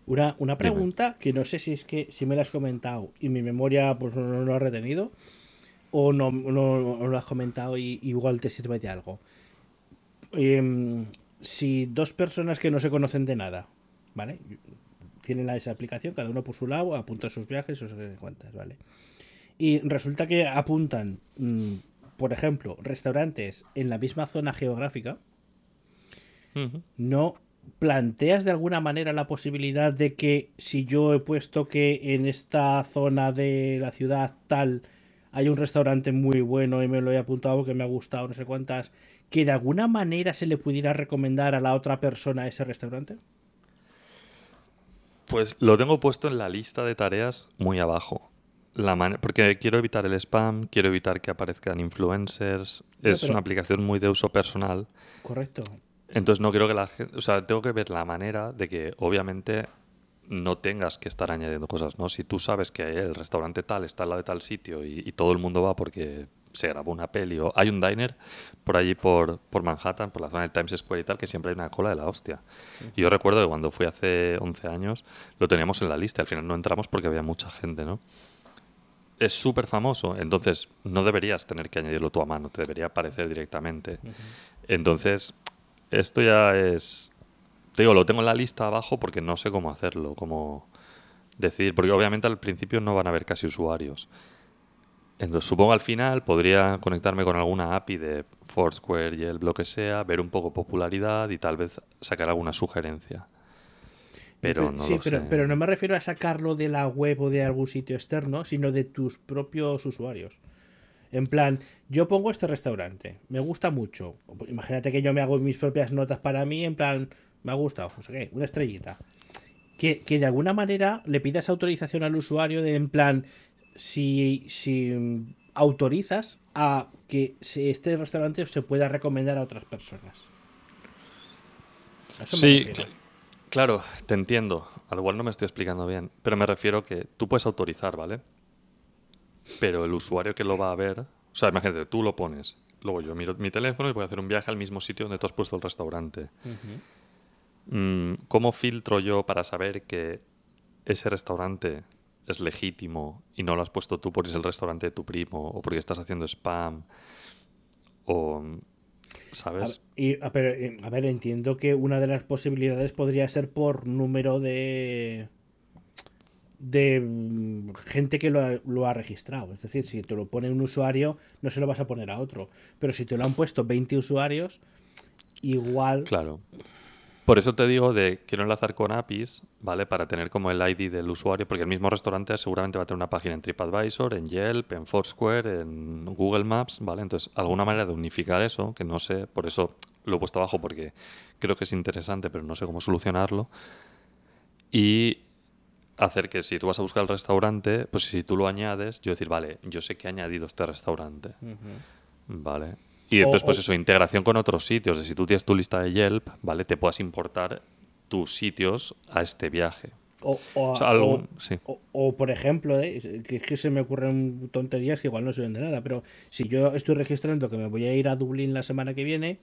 Una, una pregunta que no sé si es que si me la has comentado y mi memoria pues no, no lo ha retenido o no, no, no lo has comentado y igual te sirve de algo. Em, si dos personas que no se conocen de nada, ¿vale? Tienen esa aplicación, cada uno por su lado, apunta sus viajes o se cuentas, ¿vale? Y resulta que apuntan, mm, por ejemplo, restaurantes en la misma zona geográfica, ¿no planteas de alguna manera la posibilidad de que si yo he puesto que en esta zona de la ciudad tal hay un restaurante muy bueno y me lo he apuntado que me ha gustado, no sé cuántas, que de alguna manera se le pudiera recomendar a la otra persona ese restaurante? Pues lo tengo puesto en la lista de tareas muy abajo. La porque quiero evitar el spam, quiero evitar que aparezcan influencers. No, Es una aplicación muy de uso personal. Correcto. Entonces no quiero que la gente... O sea, tengo que ver la manera de que obviamente no tengas que estar añadiendo cosas, ¿no? Si tú sabes que el restaurante tal está al lado de tal sitio y, y todo el mundo va porque se grabó una peli o hay un diner por allí por, por Manhattan, por la zona de Times Square y tal, que siempre hay una cola de la hostia. Y yo recuerdo que cuando fui hace 11 años lo teníamos en la lista, al final no entramos porque había mucha gente, ¿no? Es súper famoso, entonces no deberías tener que añadirlo tú a mano, te debería aparecer directamente. Entonces, esto ya es... Te digo, lo tengo en la lista abajo porque no sé cómo hacerlo, cómo decir, porque obviamente al principio no van a haber casi usuarios. Entonces, supongo al final podría conectarme con alguna API de Foursquare y el lo que sea, ver un poco popularidad y tal vez sacar alguna sugerencia. Pero no sí, lo pero, sé. pero no me refiero a sacarlo de la web o de algún sitio externo, sino de tus propios usuarios. En plan, yo pongo este restaurante, me gusta mucho. Imagínate que yo me hago mis propias notas para mí, en plan, me ha gustado, no sé qué, una estrellita. Que, que de alguna manera le pidas autorización al usuario de, en plan, si, si autorizas a que este restaurante se pueda recomendar a otras personas. Eso Sí, cl- claro, te entiendo. Al igual no me estoy explicando bien, pero me refiero que tú puedes autorizar, ¿vale? Pero el usuario que lo va a ver, o sea, imagínate, tú lo pones, luego yo miro mi teléfono y voy a hacer un viaje al mismo sitio donde tú has puesto el restaurante. Mm, ¿Cómo filtro yo para saber que ese restaurante es legítimo y no lo has puesto tú porque es el restaurante de tu primo o porque estás haciendo spam? O, A, ¿sabes? y, a, eh, a ver, entiendo que una de las posibilidades podría ser por número de de mm, gente que lo ha, lo ha registrado. Es decir, si te lo pone un usuario, no se lo vas a poner a otro. Pero si te lo han puesto 20 usuarios, igual... Claro. Por eso te digo de quiero enlazar con APIs, ¿vale? Para tener como el ID del usuario, porque el mismo restaurante seguramente va a tener una página en TripAdvisor, en Yelp, en Foursquare, en Google Maps, ¿vale? Entonces, alguna manera de unificar eso, que no sé, por eso lo he puesto abajo porque creo que es interesante, pero no sé cómo solucionarlo. Y hacer que si tú vas a buscar el restaurante, pues si tú lo añades, yo decir, vale, yo sé que he añadido este restaurante. Vale. Y O- entonces, pues o- eso, integración con otros sitios. De si tú tienes tu lista de Yelp, ¿vale? Te puedas importar tus sitios a este viaje. O, o- O sea, algún- o- sí. o- o, por ejemplo, eh, que que se me ocurren tonterías que igual no sirven de nada, pero si yo estoy registrando que me voy a ir a Dublín la semana que viene,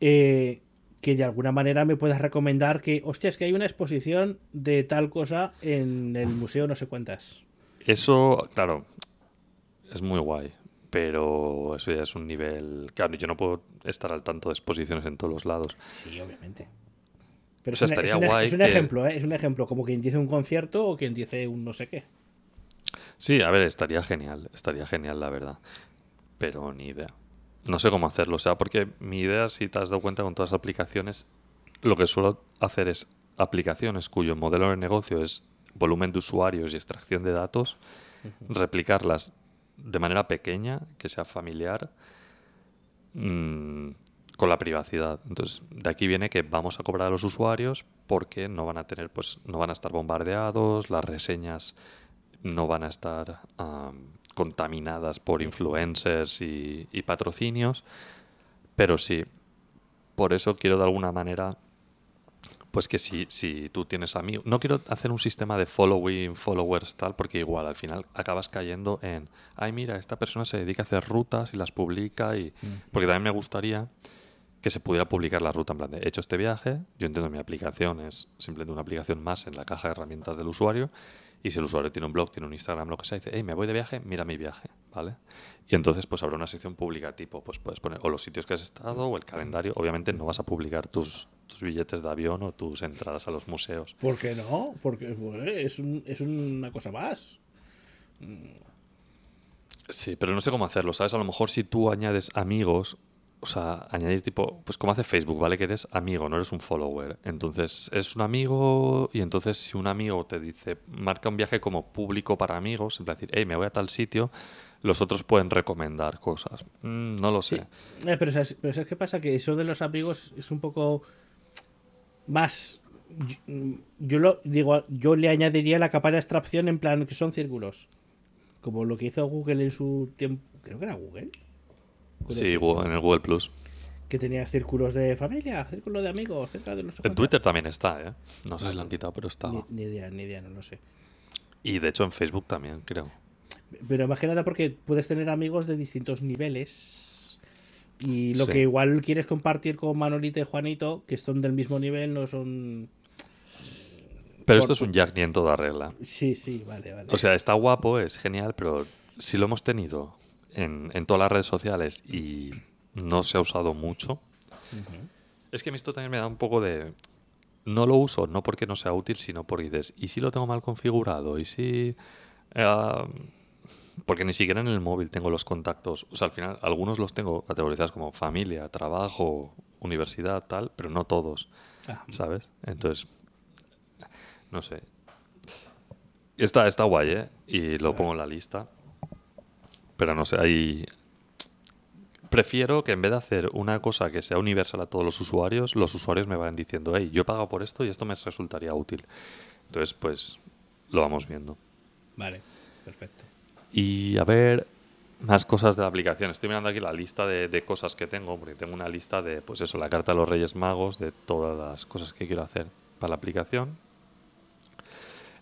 eh, que de alguna manera me puedas recomendar que, hostia, es que hay una exposición de tal cosa en el museo no sé cuántas. Eso, claro, es muy guay. Pero eso ya es un nivel. Claro, yo no puedo estar al tanto de exposiciones en todos los lados. Sí, obviamente. Pero O sea, es, un- estaría es guay es un que- ejemplo, ¿eh? Es un ejemplo, como quien dice un concierto o quien dice un no sé qué. Sí, a ver, estaría genial. Estaría genial, la verdad. Pero ni idea. No sé cómo hacerlo. O sea, porque mi idea, si te has dado cuenta con todas las aplicaciones, lo que suelo hacer es aplicaciones cuyo modelo de negocio es volumen de usuarios y extracción de datos, replicarlas de manera pequeña, que sea familiar, mm, con la privacidad. Entonces, de aquí viene que vamos a cobrar a los usuarios porque no van a tener, pues, no van a estar bombardeados, las reseñas no van a estar contaminadas por influencers y, y patrocinios. Pero sí, por eso quiero de alguna manera, pues que si, si tú tienes amigos, no quiero hacer un sistema de following, followers, tal, porque igual al final acabas cayendo en, ay mira, esta persona se dedica a hacer rutas y las publica, y porque también me gustaría que se pudiera publicar la ruta en plan de he hecho este viaje, yo entiendo mi aplicación es simplemente una aplicación más en la caja de herramientas del usuario y si el usuario tiene un blog, tiene un Instagram, lo que sea, dice, hey, me voy de viaje, mira mi viaje, ¿vale? Y entonces pues habrá una sección pública tipo, pues puedes poner o los sitios que has estado o el calendario, obviamente no vas a publicar tus, tus billetes de avión o tus entradas a los museos. ¿Por qué no? Porque es, un- es una cosa más. Sí, pero no sé cómo hacerlo, ¿sabes? A lo mejor si tú añades amigos, o sea, añadir tipo, pues como hace Facebook, ¿vale? Que eres amigo, no eres un follower. Entonces, es un amigo y entonces si un amigo te dice, marca un viaje como público para amigos, en plan decir, hey, me voy a tal sitio, los otros pueden recomendar cosas. Mm, no lo sé. Eh, pero, ¿sabes, pero ¿sabes qué pasa? Que eso de los amigos es un poco más. Yo, yo lo digo, yo le añadiría la capa de abstracción en plan que son círculos. Como lo que hizo Google en su tiempo. Creo que era Google. Sí, en el Google Plus. Que tenías círculos de familia, círculos de amigos, cerca de los En Twitter también está, ¿eh? No sé si lo han quitado, pero Ni, estaba. ni idea, ni idea, no lo sé. Y de hecho en Facebook también, creo. Pero más que nada porque puedes tener amigos de distintos niveles. Y lo Sí. que igual quieres compartir con Manolita y Juanito, que son del mismo nivel, no son. Pero Por- esto es un Jack ni en toda regla. Sí, sí, vale, vale. O sea, está guapo, es genial, pero si lo hemos tenido en, en todas las redes sociales y no se ha usado mucho, es que a mí esto también me da un poco de... No lo uso, no porque no sea útil, sino porque dices, ¿y si lo tengo mal configurado? ¿Y si...? eh, porque ni siquiera en el móvil tengo los contactos. O sea, al final, algunos los tengo categorizados como familia, trabajo, universidad, tal, pero no todos. Ah, ¿sabes? Entonces, no sé. Está, está guay, ¿eh? Y lo pongo en la lista. Pero no sé, ahí... Prefiero que en vez de hacer una cosa que sea universal a todos los usuarios, los usuarios me vayan diciendo, hey, yo he pagado por esto y esto me resultaría útil. Entonces, pues, lo vamos viendo. vale, perfecto. Y a ver, más cosas de la aplicación. Estoy mirando aquí la lista de, de cosas que tengo, porque tengo una lista de, pues eso, la carta de los Reyes Magos, de todas las cosas que quiero hacer para la aplicación.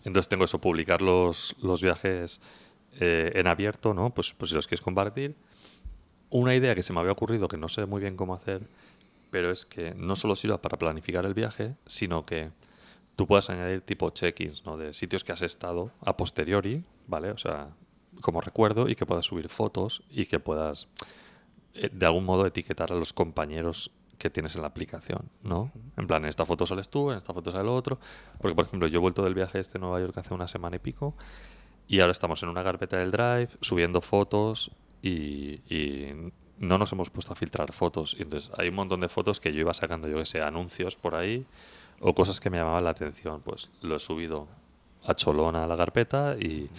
Entonces tengo eso, publicar los, los viajes eh, en abierto, ¿no? Pues, pues si los quieres compartir. Una idea que se me había ocurrido, que no sé muy bien cómo hacer, pero es que no solo sirva para planificar el viaje, sino que tú puedas añadir tipo check-ins, ¿no? De sitios que has estado a posteriori, ¿vale? O sea, como recuerdo y que puedas subir fotos y que puedas eh, de algún modo etiquetar a los compañeros que tienes en la aplicación, ¿no? En plan, en esta foto sales tú, en esta foto sale el otro. Porque, por ejemplo, yo he vuelto del viaje este a Nueva York hace una semana y pico y ahora estamos en una carpeta del Drive subiendo fotos y, y no nos hemos puesto a filtrar fotos. Y entonces hay un montón de fotos que yo iba sacando, yo que sé, anuncios por ahí o cosas que me llamaban la atención. Pues lo he subido a Cholona a la carpeta y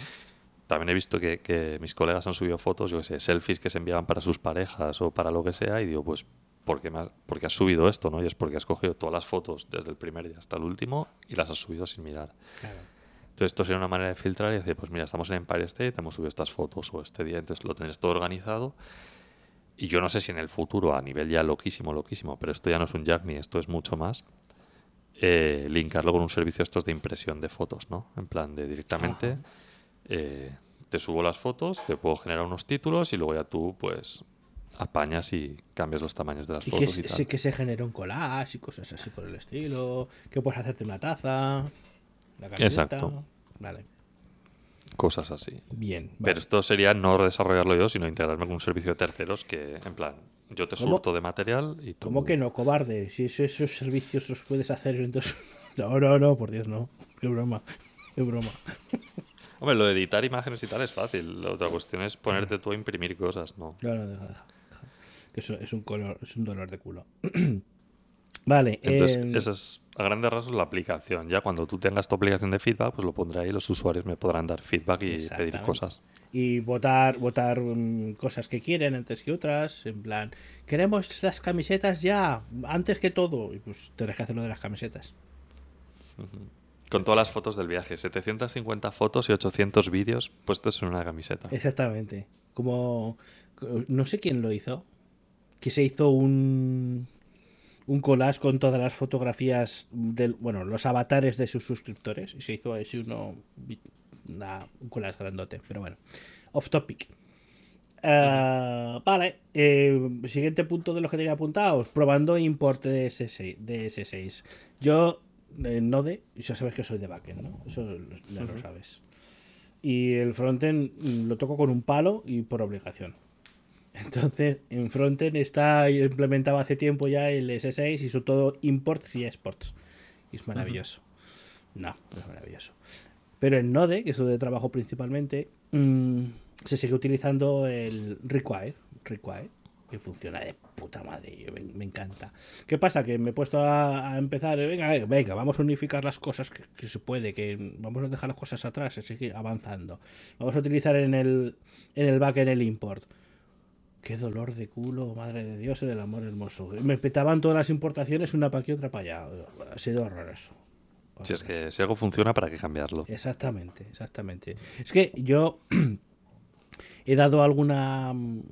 también he visto que, que mis colegas han subido fotos, yo que sé, selfies que se enviaban para sus parejas o para lo que sea y digo, pues, ¿por qué, ha- por qué has subido esto? ¿no? Y es porque has cogido todas las fotos desde el primer día hasta el último y las has subido sin mirar. Claro. Entonces esto sería una manera de filtrar y decir, pues mira, estamos en Empire State, hemos subido estas fotos o este día, entonces lo tendrás todo organizado. Y yo no sé si en el futuro, a nivel ya loquísimo, loquísimo, pero esto ya no es un Jack ni esto es mucho más, eh, linkarlo con un servicio estos de impresión de fotos, ¿no? En plan de directamente eh, te subo las fotos, te puedo generar unos títulos y luego ya tú, pues, apañas y cambias los tamaños de las Y que, fotos y tal. sí que se genera un collage y cosas así por el estilo. Que puedes hacerte una taza. La. Exacto. Vale. Cosas así. Bien. Pero esto sería no desarrollarlo yo, sino integrarme con un servicio de terceros que, en plan, yo te ¿Cómo? surto de material y tú... ¿Cómo que no, cobarde? Si eso- esos servicios los puedes hacer, entonces. No, no, no, por Dios, no. Qué broma. Qué broma. Hombre, lo de editar imágenes y tal es fácil. La otra cuestión es ponerte tú a imprimir cosas, ¿no? No, no, deja, deja. deja. Que eso es un, color, es un dolor de culo. vale. Entonces, em, esa es a grandes rasgos la aplicación. Ya cuando tú tengas tu aplicación de feedback, pues lo pondré ahí, los usuarios me podrán dar feedback y pedir cosas. y votar votar mm, cosas que quieren antes que otras en plan queremos las camisetas ya antes que todo y pues tendrás que hacer lo de las camisetas Con todas las fotos del viaje, 750 fotos y 800 vídeos puestos en una camiseta. exactamente como no sé quién lo hizo que se hizo un un collage con todas las fotografías del bueno los avatares de sus suscriptores y se hizo así uno una- un collage grandote pero bueno off topic Eh, vale, eh, siguiente punto de los que tenía apuntados, probando import de, S6, de S6. Yo, en Node, ya sabes que soy de backend, ¿no? Eso ya lo sabes. Y el frontend lo toco con un palo y por obligación. Entonces, en frontend está implementado hace tiempo ya el S6 y sobre todo imports y exports. Y es maravilloso. No, no es maravilloso. Pero en Node, que es donde trabajo principalmente, mm, se sigue utilizando el require, require, que funciona de puta madre, me, me encanta. ¿Qué pasa? Que me he puesto a, a empezar, venga, venga, venga, vamos a unificar las cosas que, que se puede, que vamos a dejar las cosas atrás y seguir avanzando. Vamos a utilizar en el, en el backend el import. Qué dolor de culo, madre de Dios, el amor hermoso. Me petaban todas las importaciones, una para aquí, otra para allá. Ha sido horroroso. Si es que si algo funciona, ¿para qué cambiarlo? Exactamente, exactamente. Es que yo he dado alguna mm,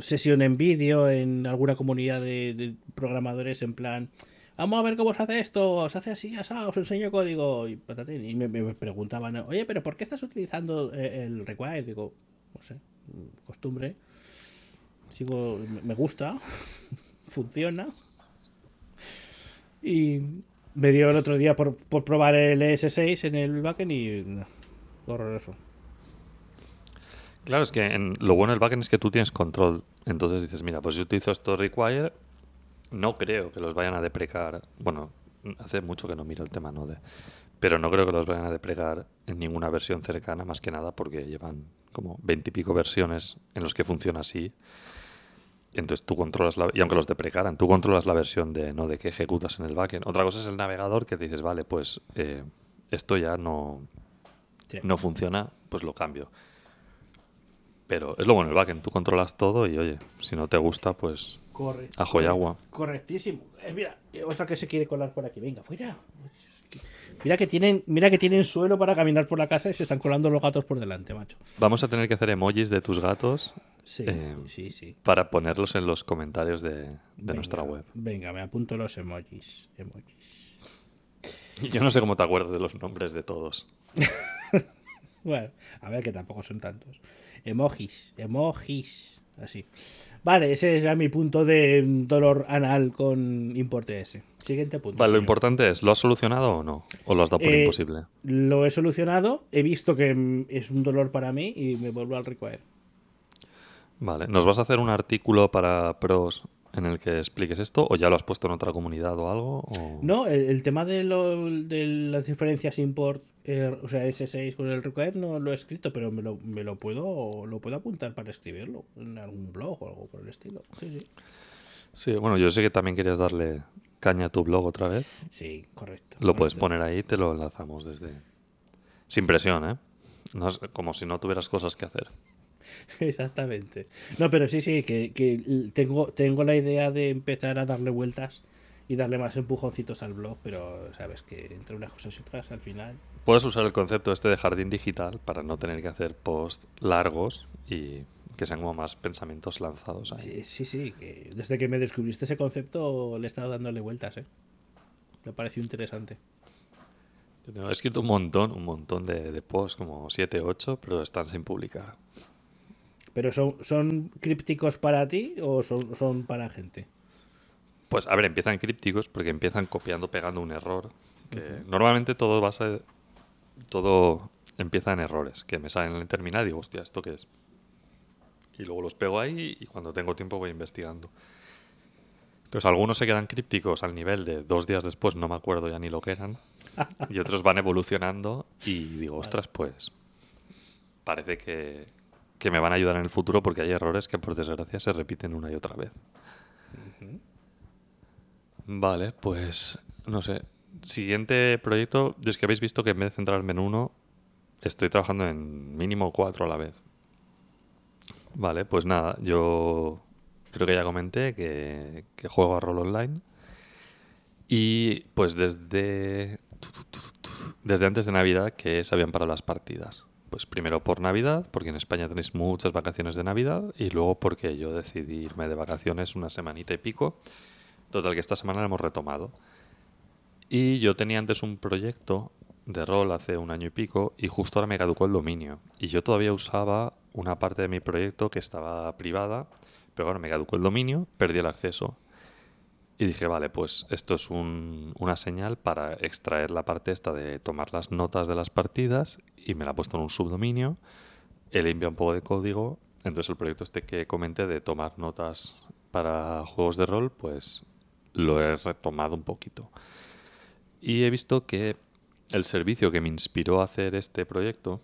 sesión en vídeo en alguna comunidad de, de programadores en plan, vamos a ver cómo se hace esto, se hace así, os enseño código y patatín. Y me, me preguntaban, oye, pero ¿por qué estás utilizando eh, el require? Digo, no sé, costumbre. Sigo, me- gusta, funciona. Y me dio el otro día por, por probar el ES6 en el backend y. no, horroroso. Claro, es que en- lo bueno del backend es que tú tienes control. Entonces dices, mira, pues yo utilizo esto require, no creo que los vayan a deprecar. Bueno, hace mucho que no miro el tema Node, pero no creo que los vayan a deprecar en ninguna versión cercana, más que nada porque llevan como veintipico versiones en los que funciona así. Entonces tú controlas la, y aunque los deprecaran, tú controlas la versión de Node que ejecutas en el backend. Otra cosa es el navegador que te dices, vale, pues eh, esto ya no, Sí. no funciona, pues lo cambio. Pero es lo bueno el backend, tú controlas todo y oye, si no te gusta, pues Corre. ajo y agua. Correctísimo. Eh, mira, eh, otra que se quiere colar por aquí. Venga, fuera. Mira que tienen, mira que tienen suelo para caminar por la casa y se están colando los gatos por delante, macho. Vamos a tener que hacer emojis de tus gatos Sí, Eh, sí, sí. para ponerlos en los comentarios de, de Venga, nuestra web. Venga, me apunto los emojis. emojis. Yo no sé cómo te acuerdas de los nombres de todos. Bueno, a ver que tampoco son tantos. Emojis, emojis. Así. Vale, ese era mi punto de dolor anal con importe S. Siguiente punto. Vale, lo importante es, ¿lo has solucionado o no? ¿O lo has dado por Eh, imposible? Lo he solucionado, he visto que es un dolor para mí y me vuelvo al require. Vale, ¿nos vas a hacer un artículo para pros en el que expliques esto? ¿O ya lo has puesto en otra comunidad o algo? o- No, el, el tema de, lo- de las diferencias import, eh, o sea, S6 con el require no lo he escrito, pero me lo, me lo puedo lo puedo apuntar para escribirlo en algún blog o algo por el estilo. Sí, sí. Sí, bueno, yo sé que también querías darle caña a tu blog otra vez. Sí, correcto. Lo puedes poner ahí y te lo enlazamos desde... Sin presión, ¿eh? No como si no tuvieras cosas que hacer. Exactamente. No, pero sí, sí, que, que tengo, tengo la idea de empezar a darle vueltas y darle más empujoncitos al blog, pero sabes que entre unas cosas y otras al final. Puedes usar el concepto este de jardín digital para no tener que hacer posts largos y que sean como más pensamientos lanzados ahí. Sí, sí, sí, que desde que me descubriste ese concepto le he estado dándole vueltas, ¿eh? Me pareció interesante. Yo tengo- escrito un montón, un montón de, de posts, como 7, 8, pero están sin publicar. ¿Pero son, son crípticos para ti o son, son para gente? Pues a ver, empiezan crípticos porque empiezan copiando, pegando un error. Que normalmente todo va a ser- todo empieza en errores, que me salen en el terminal y digo, hostia, ¿esto qué es? Y luego los pego ahí y cuando tengo tiempo voy investigando. Entonces algunos se quedan crípticos al nivel de dos días después no me acuerdo ya ni lo que eran. Y otros van evolucionando y digo, ostras, pues parece que, que me van a ayudar en el futuro porque hay errores que por desgracia se repiten una y otra vez. Vale, pues no sé. Siguiente proyecto, es que habéis visto que en vez de centrarme en uno, estoy trabajando en mínimo cuatro a la vez. Vale, pues nada, yo creo que ya comenté que, que juego a rol online. Y pues desde, desde antes de Navidad que se habían parado las partidas. Pues primero por Navidad, porque en España tenéis muchas vacaciones de Navidad, y luego porque yo decidí irme de vacaciones una semanita y pico. Total, que esta semana lo hemos retomado. Y yo tenía antes un proyecto de rol hace un año y pico, y justo ahora me caducó el dominio. Y yo todavía usaba una parte de mi proyecto que estaba privada, pero bueno, me caducó el dominio, perdí el acceso. Y dije, vale, pues esto es un- una señal para extraer la parte esta de tomar las notas de las partidas y me la he puesto en un subdominio, he limpiado un poco de código, entonces el proyecto este que comenté de tomar notas para juegos de rol, pues lo he retomado un poquito. Y he visto que el servicio que me inspiró a hacer este proyecto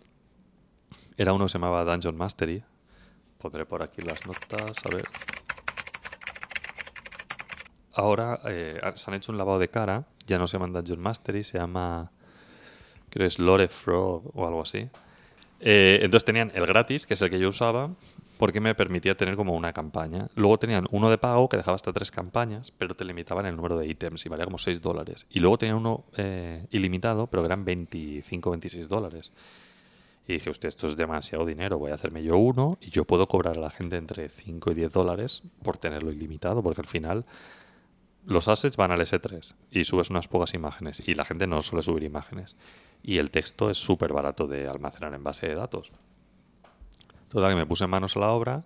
era uno que se llamaba Dungeon Mastery. Pondré por aquí las notas, a ver. Ahora eh, se han hecho un lavado de cara, ya no se llama Dungeon Mastery, se llama, creo es Lore Frog o algo así. Eh, entonces tenían el gratis, que es el que yo usaba, porque me permitía tener como una campaña. Luego tenían uno de pago que dejaba hasta tres campañas, pero te limitaban el número de ítems y valía como 6 dólares. Y luego tenían uno eh, ilimitado, pero eran 25 26 dólares. Y dije, hostia, esto es demasiado dinero, voy a hacerme yo uno y yo puedo cobrar a la gente entre 5 y 10 dólares por tenerlo ilimitado, porque al final los assets van al S3 y subes unas pocas imágenes y la gente no suele subir imágenes. Y el texto es súper barato de almacenar en base de datos. Total, que me puse manos a la obra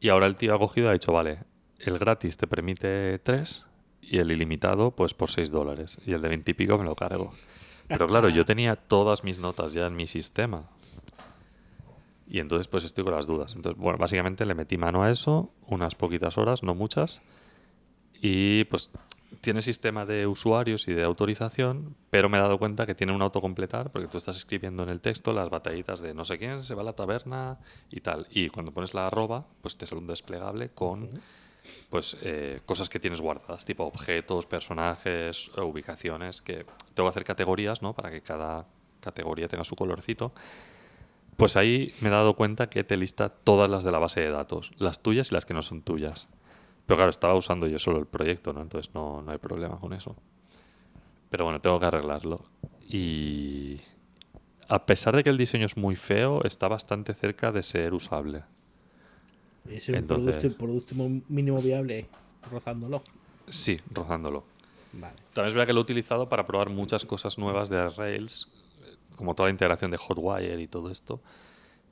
y ahora el tío ha cogido y ha dicho, vale, el gratis te permite 3 y el ilimitado pues por 6 dólares y el de 20 y pico me lo cargo. Pero claro, yo tenía todas mis notas ya en mi sistema. Y entonces pues estoy con las dudas. Entonces, bueno, básicamente le metí mano a eso, unas poquitas horas, no muchas. Y pues tiene sistema de usuarios y de autorización, pero me he dado cuenta que tiene un autocompletar, porque tú estás escribiendo en el texto las batallitas de no sé quién se va a la taberna y tal. Y cuando pones la arroba, pues te sale un desplegable con pues eh, cosas que tienes guardadas, tipo objetos, personajes, ubicaciones, que tengo que hacer categorías, ¿no? Para que cada categoría tenga su colorcito. Pues ahí me he dado cuenta que te lista todas las de la base de datos, las tuyas y las que no son tuyas. Pero claro, estaba usando yo solo el proyecto, ¿no? Entonces no, no hay problema con eso. Pero bueno, tengo que arreglarlo. Y a pesar de que el diseño es muy feo, está bastante cerca de ser usable. Es el Entonces- producto, mínimo viable rozándolo. Sí, rozándolo. Vale. También es verdad que lo he utilizado para probar muchas cosas nuevas de Rails, como toda la integración de Hotwire y todo esto.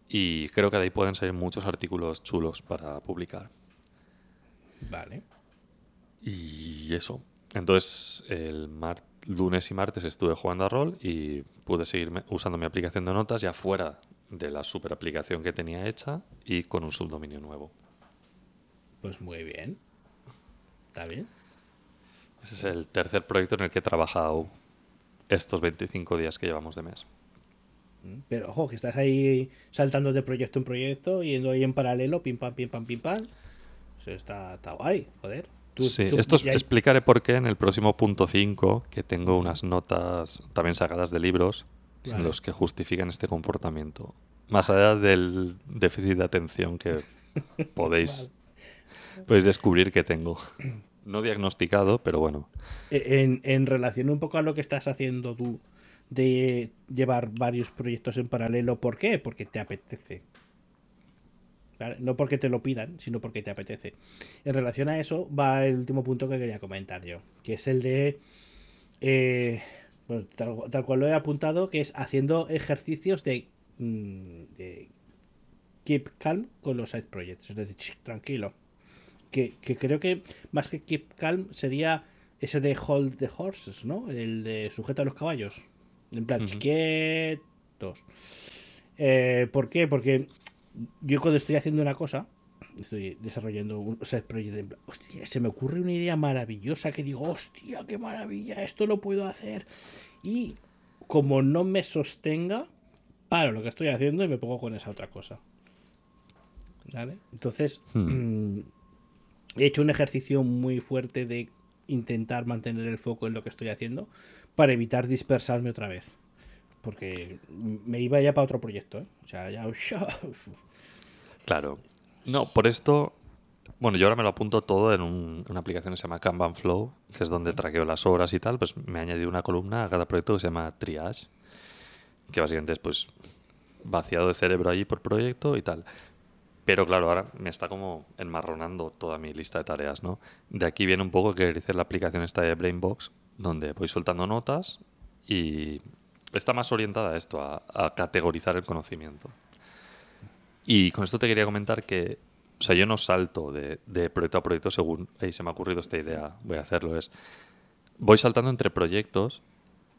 Y creo que de ahí pueden salir muchos artículos chulos para publicar. Vale. Y eso. Entonces, el mar- lunes y martes estuve jugando a rol y pude seguir usando mi aplicación de notas ya fuera de la super aplicación que tenía hecha y con un subdominio nuevo. Pues muy bien. Está bien. Ese es el tercer proyecto en el que he trabajado estos 25 días que llevamos de mes. Pero ojo, que estás ahí saltando de proyecto en proyecto, yendo ahí en paralelo, pim pam, pim pam, pim pam. Eso está, está guay, joder. Tú- sí, tú- esto es- explicaré por qué en el próximo punto 5, que tengo unas notas también sacadas de libros Vale. en los que justifican este comportamiento. Más allá del déficit de atención que podéis, podéis descubrir que tengo. No diagnosticado, pero bueno. En, en relación un poco a lo que estás haciendo tú de llevar varios proyectos en paralelo, ¿por qué? Porque te apetece. ¿Vale? No porque te lo pidan, sino porque te apetece. En relación a eso va el último punto que quería comentar yo, que es el de, eh, bueno, tal, tal cual lo he apuntado, que es haciendo ejercicios de, mm, de keep calm con los side projects, es decir, "Ch, tranquilo. Que, que creo que más que keep calm sería ese de hold the horses, ¿no? El de sujeta a los caballos. En plan, Ujú. quietos. Eh, ¿Por qué? Porque yo cuando estoy haciendo una cosa, estoy desarrollando un project, en plan, hostia, se me ocurre una idea maravillosa que digo, hostia, qué maravilla, esto lo puedo hacer. Y como no me sostenga, paro lo que estoy haciendo y me pongo con esa otra cosa. ¿Vale? Entonces, mm, he hecho un ejercicio muy fuerte de intentar mantener el foco en lo que estoy haciendo para evitar dispersarme otra vez. Porque me iba ya para otro proyecto, ¿eh? O sea, ya... Claro. No, por esto, bueno, yo ahora me lo apunto todo en un- una aplicación que se llama Kanban Flow, que es donde traqueo las horas y tal, pues me ha añadido una columna a cada proyecto que se llama Triage, que básicamente es pues vaciado de cerebro allí por proyecto y tal. Pero claro, ahora me está como enmarronando toda mi lista de tareas, ¿no? De aquí viene un poco que dice la aplicación esta de Brainbox, donde voy soltando notas y está más orientada a esto, a, categorizar el conocimiento. Y con esto te quería comentar que, o sea, yo no salto de, de proyecto a proyecto según ahí se me ha ocurrido esta idea, voy a hacerlo, es, voy saltando entre proyectos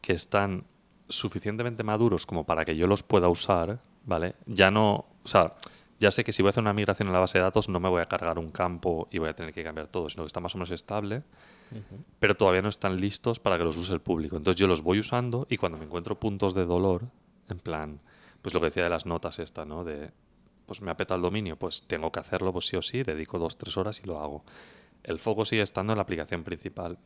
que están suficientemente maduros como para que yo los pueda usar, ¿vale? Ya no, o sea, ya sé que si voy a hacer una migración en la base de datos no me voy a cargar un campo y voy a tener que cambiar todo, sino que está más o menos estable, pero todavía no están listos para que los use el público. Entonces yo los voy usando y cuando me encuentro puntos de dolor, en plan, pues lo que decía de las notas esta, ¿no? De, pues me apeta el dominio, pues tengo que hacerlo, pues sí o sí, dedico dos, tres horas y lo hago. El foco sigue estando en la aplicación principal.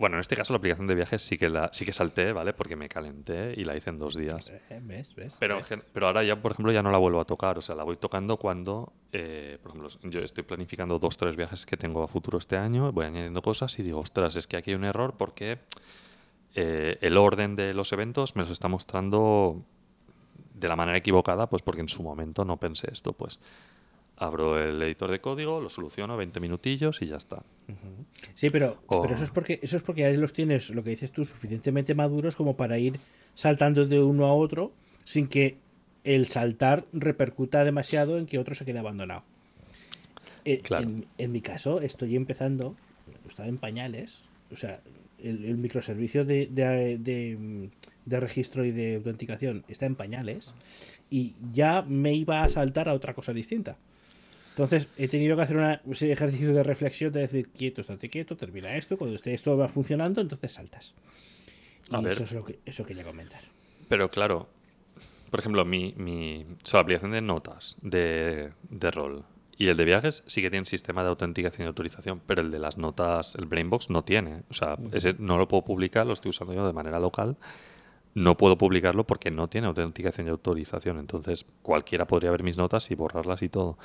Bueno, en este caso la aplicación de viajes sí que la sí que salté, ¿vale? Porque me calenté y la hice en dos días. Eh, ¿Ves? ¿Ves? Pero, ¿Ves? pero ahora ya, por ejemplo, ya no la vuelvo a tocar. O sea, la voy tocando cuando, eh, por ejemplo, yo estoy planificando dos, tres viajes que tengo a futuro este año, voy añadiendo cosas y digo, ostras, es que aquí hay un error porque eh, el orden de los eventos me los está mostrando de la manera equivocada, pues porque en su momento no pensé esto, pues abro el editor de código, lo soluciono 20 minutillos y ya está. Sí, pero, eso es porque eso es porque ahí los tienes, lo que dices tú, suficientemente maduros como para ir saltando de uno a otro sin que el saltar repercuta demasiado en que otro se quede abandonado. Eh, Claro. En, en mi caso, estoy empezando, estaba en pañales, o sea, el, el microservicio de, de- de- de registro y de autenticación está en pañales y ya me iba a saltar a otra cosa distinta. Entonces he tenido que hacer una- un ejercicio de reflexión de decir quieto, estate quieto, termina esto, cuando esté esto va funcionando, entonces saltas. Y A ver. eso es lo que eso quería comentar. Pero claro, por ejemplo, mi, mi o sea, la aplicación de notas de, de rol y el de viajes sí que tiene sistema de autenticación y autorización, pero el de las notas, el Brainbox no tiene. O sea, ese no lo puedo publicar, lo estoy usando yo de manera local. No puedo publicarlo porque no tiene autenticación y autorización. Entonces, cualquiera podría ver mis notas y borrarlas y todo.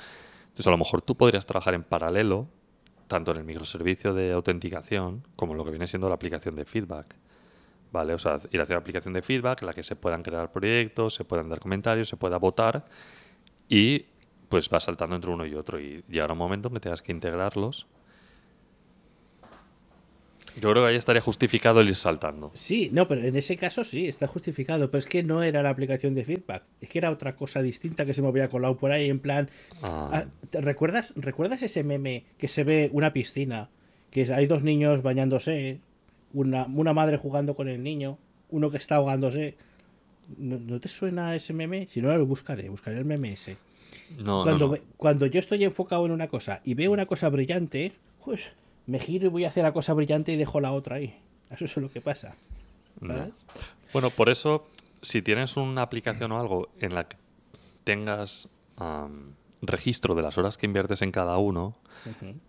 Entonces, a lo mejor tú podrías trabajar en paralelo, tanto en el microservicio de autenticación como en lo que viene siendo la aplicación de feedback. ¿Vale? O sea, ir hacia la aplicación de feedback, en la que se puedan crear proyectos, se puedan dar comentarios, se pueda votar y pues va saltando entre uno y otro y llegará un momento en que tengas que integrarlos. Yo creo que ahí estaría justificado el ir saltando. Sí, no, pero en ese caso sí, está justificado, pero es que no era la aplicación de feedback, es que era otra cosa distinta que se me había colado por ahí en plan... Ah. ah, ¿te ¿Recuerdas, ¿Recuerdas ese meme que se ve una piscina, que hay dos niños bañándose, una, una madre jugando con el niño, uno que está ahogándose? ¿No, no te suena ese meme? Si no, lo buscaré, buscaré el meme ese. No, no, cuando, no. ve- cuando yo estoy enfocado en una cosa y veo una cosa brillante, pues me giro y voy hacia la cosa brillante y dejo la otra ahí. Eso es lo que pasa. Bueno, por eso, si tienes una aplicación o algo en la que tengas registro de las horas que inviertes en cada uno,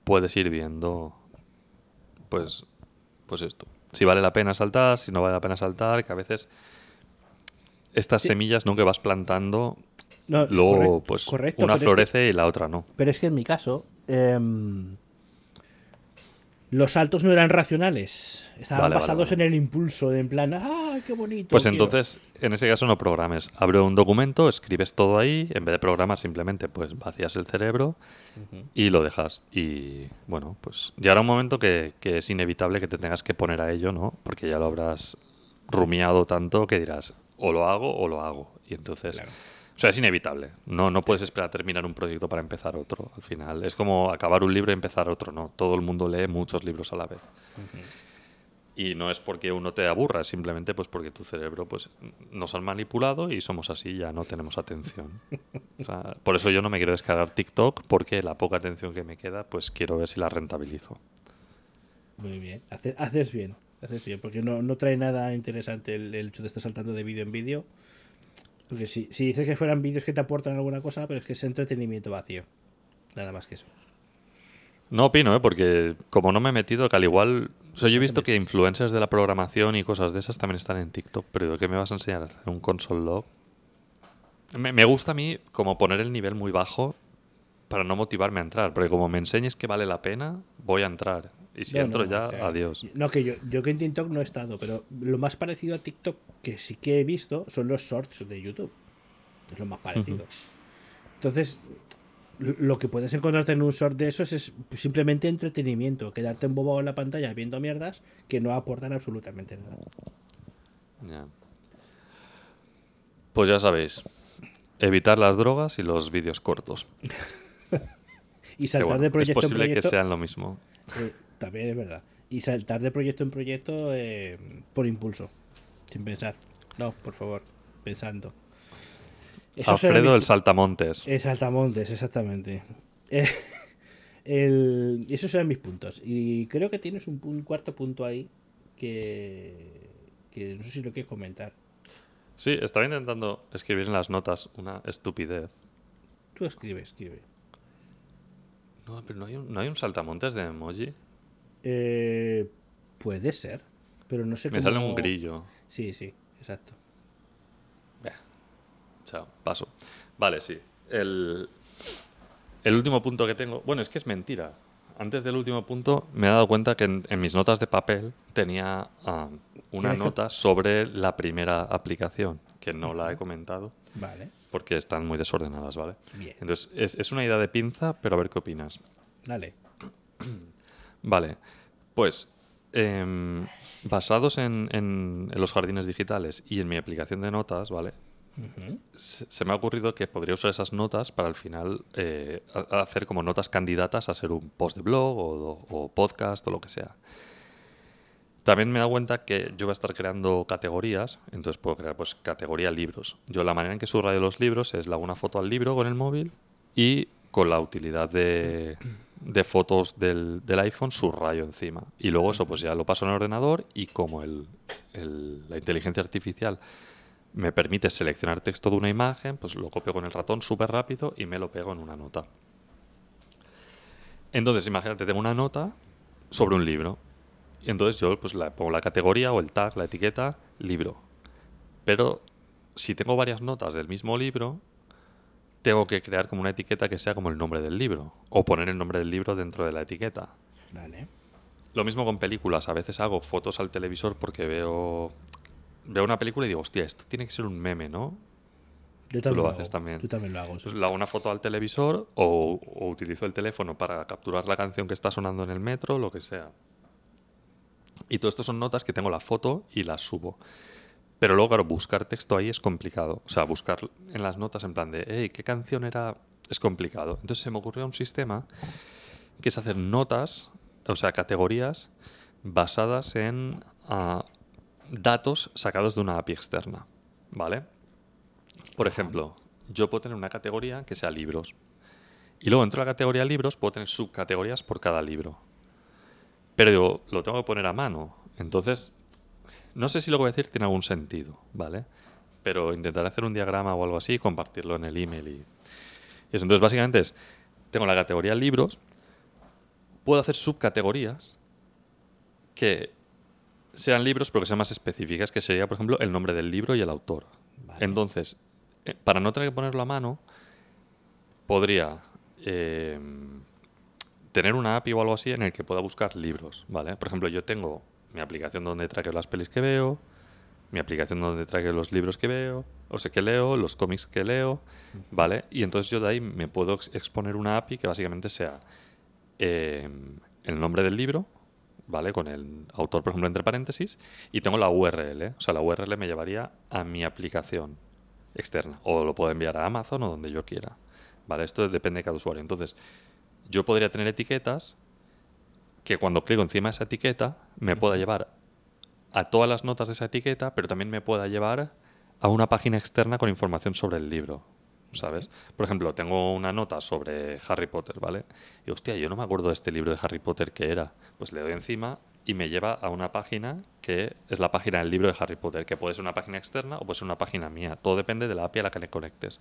puedes ir viendo, pues, pues esto. Si vale la pena saltar, si no vale la pena saltar, que a veces estas Sí. semillas ¿no? que vas plantando, No, luego correcto, pues correcto, una pero es que- florece y la otra no. pero es que en mi caso, em, los saltos no eran racionales. Estaban Vale, basados vale. en el impulso, de en plan, ¡ay, qué bonito! Pues quiero". entonces, en ese caso no programes. Abre un documento, escribes todo ahí, en vez de programar simplemente pues vacías el cerebro y lo dejas. Y bueno, pues llegará un momento que, que es inevitable que te tengas que poner a ello, ¿no? Porque ya lo habrás rumiado tanto que dirás, o lo hago o lo hago. Y entonces... Claro. O sea, es inevitable. No, no puedes esperar a terminar un proyecto para empezar otro. Al final es como acabar un libro y empezar otro. No, todo el mundo lee muchos libros a la vez. Y no es porque uno te aburra, es simplemente pues porque tu cerebro pues nos han manipulado y somos así, ya no tenemos atención. O sea, por eso yo no me quiero descargar TikTok porque la poca atención que me queda pues quiero ver si la rentabilizo. Muy bien, hace- haces bien, haces bien, porque no, no trae nada interesante el, el hecho de estar saltando de vídeo en vídeo. Porque si, si dices que fueran vídeos que te aportan alguna cosa, pero es que es entretenimiento vacío. Nada más que eso. No opino, ¿eh? porque como no me he metido, que al igual... O sea, yo he visto que influencers de la programación y cosas de esas también están en TikTok, pero ¿de qué me vas a enseñar a hacer un console log? Me, me gusta a mí como poner el nivel muy bajo para no motivarme a entrar, porque como me enseñes que vale la pena, voy a entrar. Y si No, entro no, ya, o sea, adiós. No, que yo, yo que en TikTok no he estado, pero lo más parecido a TikTok que sí que he visto son los shorts de YouTube. Es lo más parecido. Entonces, lo que puedes encontrarte en un short de esos es simplemente entretenimiento, quedarte embobado en la pantalla viendo mierdas que no aportan absolutamente nada. Ya. Pues ya sabéis, evitar las drogas y los vídeos cortos. Y saltar bueno, de es proyecto en posible que sean lo mismo. eh, también es verdad. Y saltar de proyecto en proyecto eh, por impulso. Sin pensar. No, por favor. Pensando. Alfredo el saltamontes. Eh, saltamontes, exactamente. Eh, el- esos eran mis puntos. Y creo que tienes un, cuarto punto ahí que, que no sé si lo quieres comentar. Sí, estaba intentando escribir en las notas una estupidez. Tú escribe, escribe. No, pero no hay un, no hay un saltamontes de emoji. Eh, puede ser, pero no sé Me cómo... sale un grillo. Sí, sí, exacto. Chao, paso. Vale, sí. El, el último punto que tengo. Bueno, es que es mentira. Antes del último punto me he dado cuenta que en, en mis notas de papel tenía ah, una que- nota sobre la primera aplicación, que no la he comentado Vale, porque están muy desordenadas, ¿vale? bien. Entonces, es, es una idea de pinza, pero a ver qué opinas. Dale. Vale, pues em, basados en, en- en los jardines digitales y en mi aplicación de notas, ¿vale? Se, se me ha ocurrido que podría usar esas notas para al final eh, a- a hacer como notas candidatas a ser un post de blog o, o podcast o lo que sea. También me he dado cuenta que yo voy a estar creando categorías, entonces puedo crear pues categoría libros. Yo la manera en que subrayo los libros es le hago una foto al libro con el móvil y con la utilidad de, de fotos del, del iPhone subrayo encima. Y luego eso pues ya lo paso en el ordenador y como el- la inteligencia artificial me permite seleccionar texto de una imagen, pues lo copio con el ratón súper rápido y me lo pego en una nota. Entonces, imagínate, tengo una nota sobre un libro. Y entonces yo pues la pongo la categoría o el tag, la etiqueta, libro. Pero si tengo varias notas del mismo libro, tengo que crear como una etiqueta que sea como el nombre del libro. O poner el nombre del libro dentro de la etiqueta. Vale. Lo mismo con películas. A veces hago fotos al televisor porque veo, veo una película y digo, hostia, esto tiene que ser un meme, ¿no? Yo Tú también lo hago. haces también. Tú también lo hago. sí. Pues le hago una foto al televisor o, o utilizo el teléfono para capturar la canción que está sonando en el metro, lo que sea. Y todo esto son notas que tengo la foto y las subo. Pero luego, claro, buscar texto ahí es complicado. O sea, buscar en las notas en plan de, hey, ¿qué canción era? Es complicado. Entonces se me ocurrió un sistema que es hacer notas, o sea, categorías basadas en ah, datos sacados de una API externa. ¿Vale? Por ejemplo, yo puedo tener una categoría que sea libros. Y luego dentro de la categoría libros puedo tener subcategorías por cada libro. Pero digo, lo tengo que poner a mano. Entonces, no sé si lo que voy a decir tiene algún sentido, ¿vale? Pero intentaré hacer un diagrama o algo así y compartirlo en el email. Y, y eso. Entonces, básicamente es, tengo la categoría libros, puedo hacer subcategorías que sean libros, pero que sean más específicas, que sería, por ejemplo, el nombre del libro y el autor. Vale. Entonces, eh, para no tener que ponerlo a mano, podría eh, tener una API o algo así en el que pueda buscar libros, ¿vale? Por ejemplo, yo tengo mi aplicación donde traqueo las pelis que veo, mi aplicación donde traqueo los libros que veo, o sea, que leo, los cómics que leo, ¿vale? Y entonces yo de ahí me puedo ex- exponer una API que básicamente sea eh, el nombre del libro, ¿vale? Con el autor, por ejemplo, entre paréntesis, y tengo la URL. O sea, la URL me llevaría a mi aplicación externa. O lo puedo enviar a Amazon o donde yo quiera. ¿Vale? Esto depende de cada usuario. Entonces, yo podría tener etiquetas que cuando clico encima de esa etiqueta me pueda llevar a todas las notas de esa etiqueta, pero también me pueda llevar a una página externa con información sobre el libro. ¿Sabes? Por ejemplo, tengo una nota sobre Harry Potter, ¿vale? Y hostia, yo no me acuerdo de este libro de Harry Potter que era. Pues le doy encima y me lleva a una página que es la página del libro de Harry Potter, que puede ser una página externa o puede ser una página mía. Todo depende de la API a la que le conectes.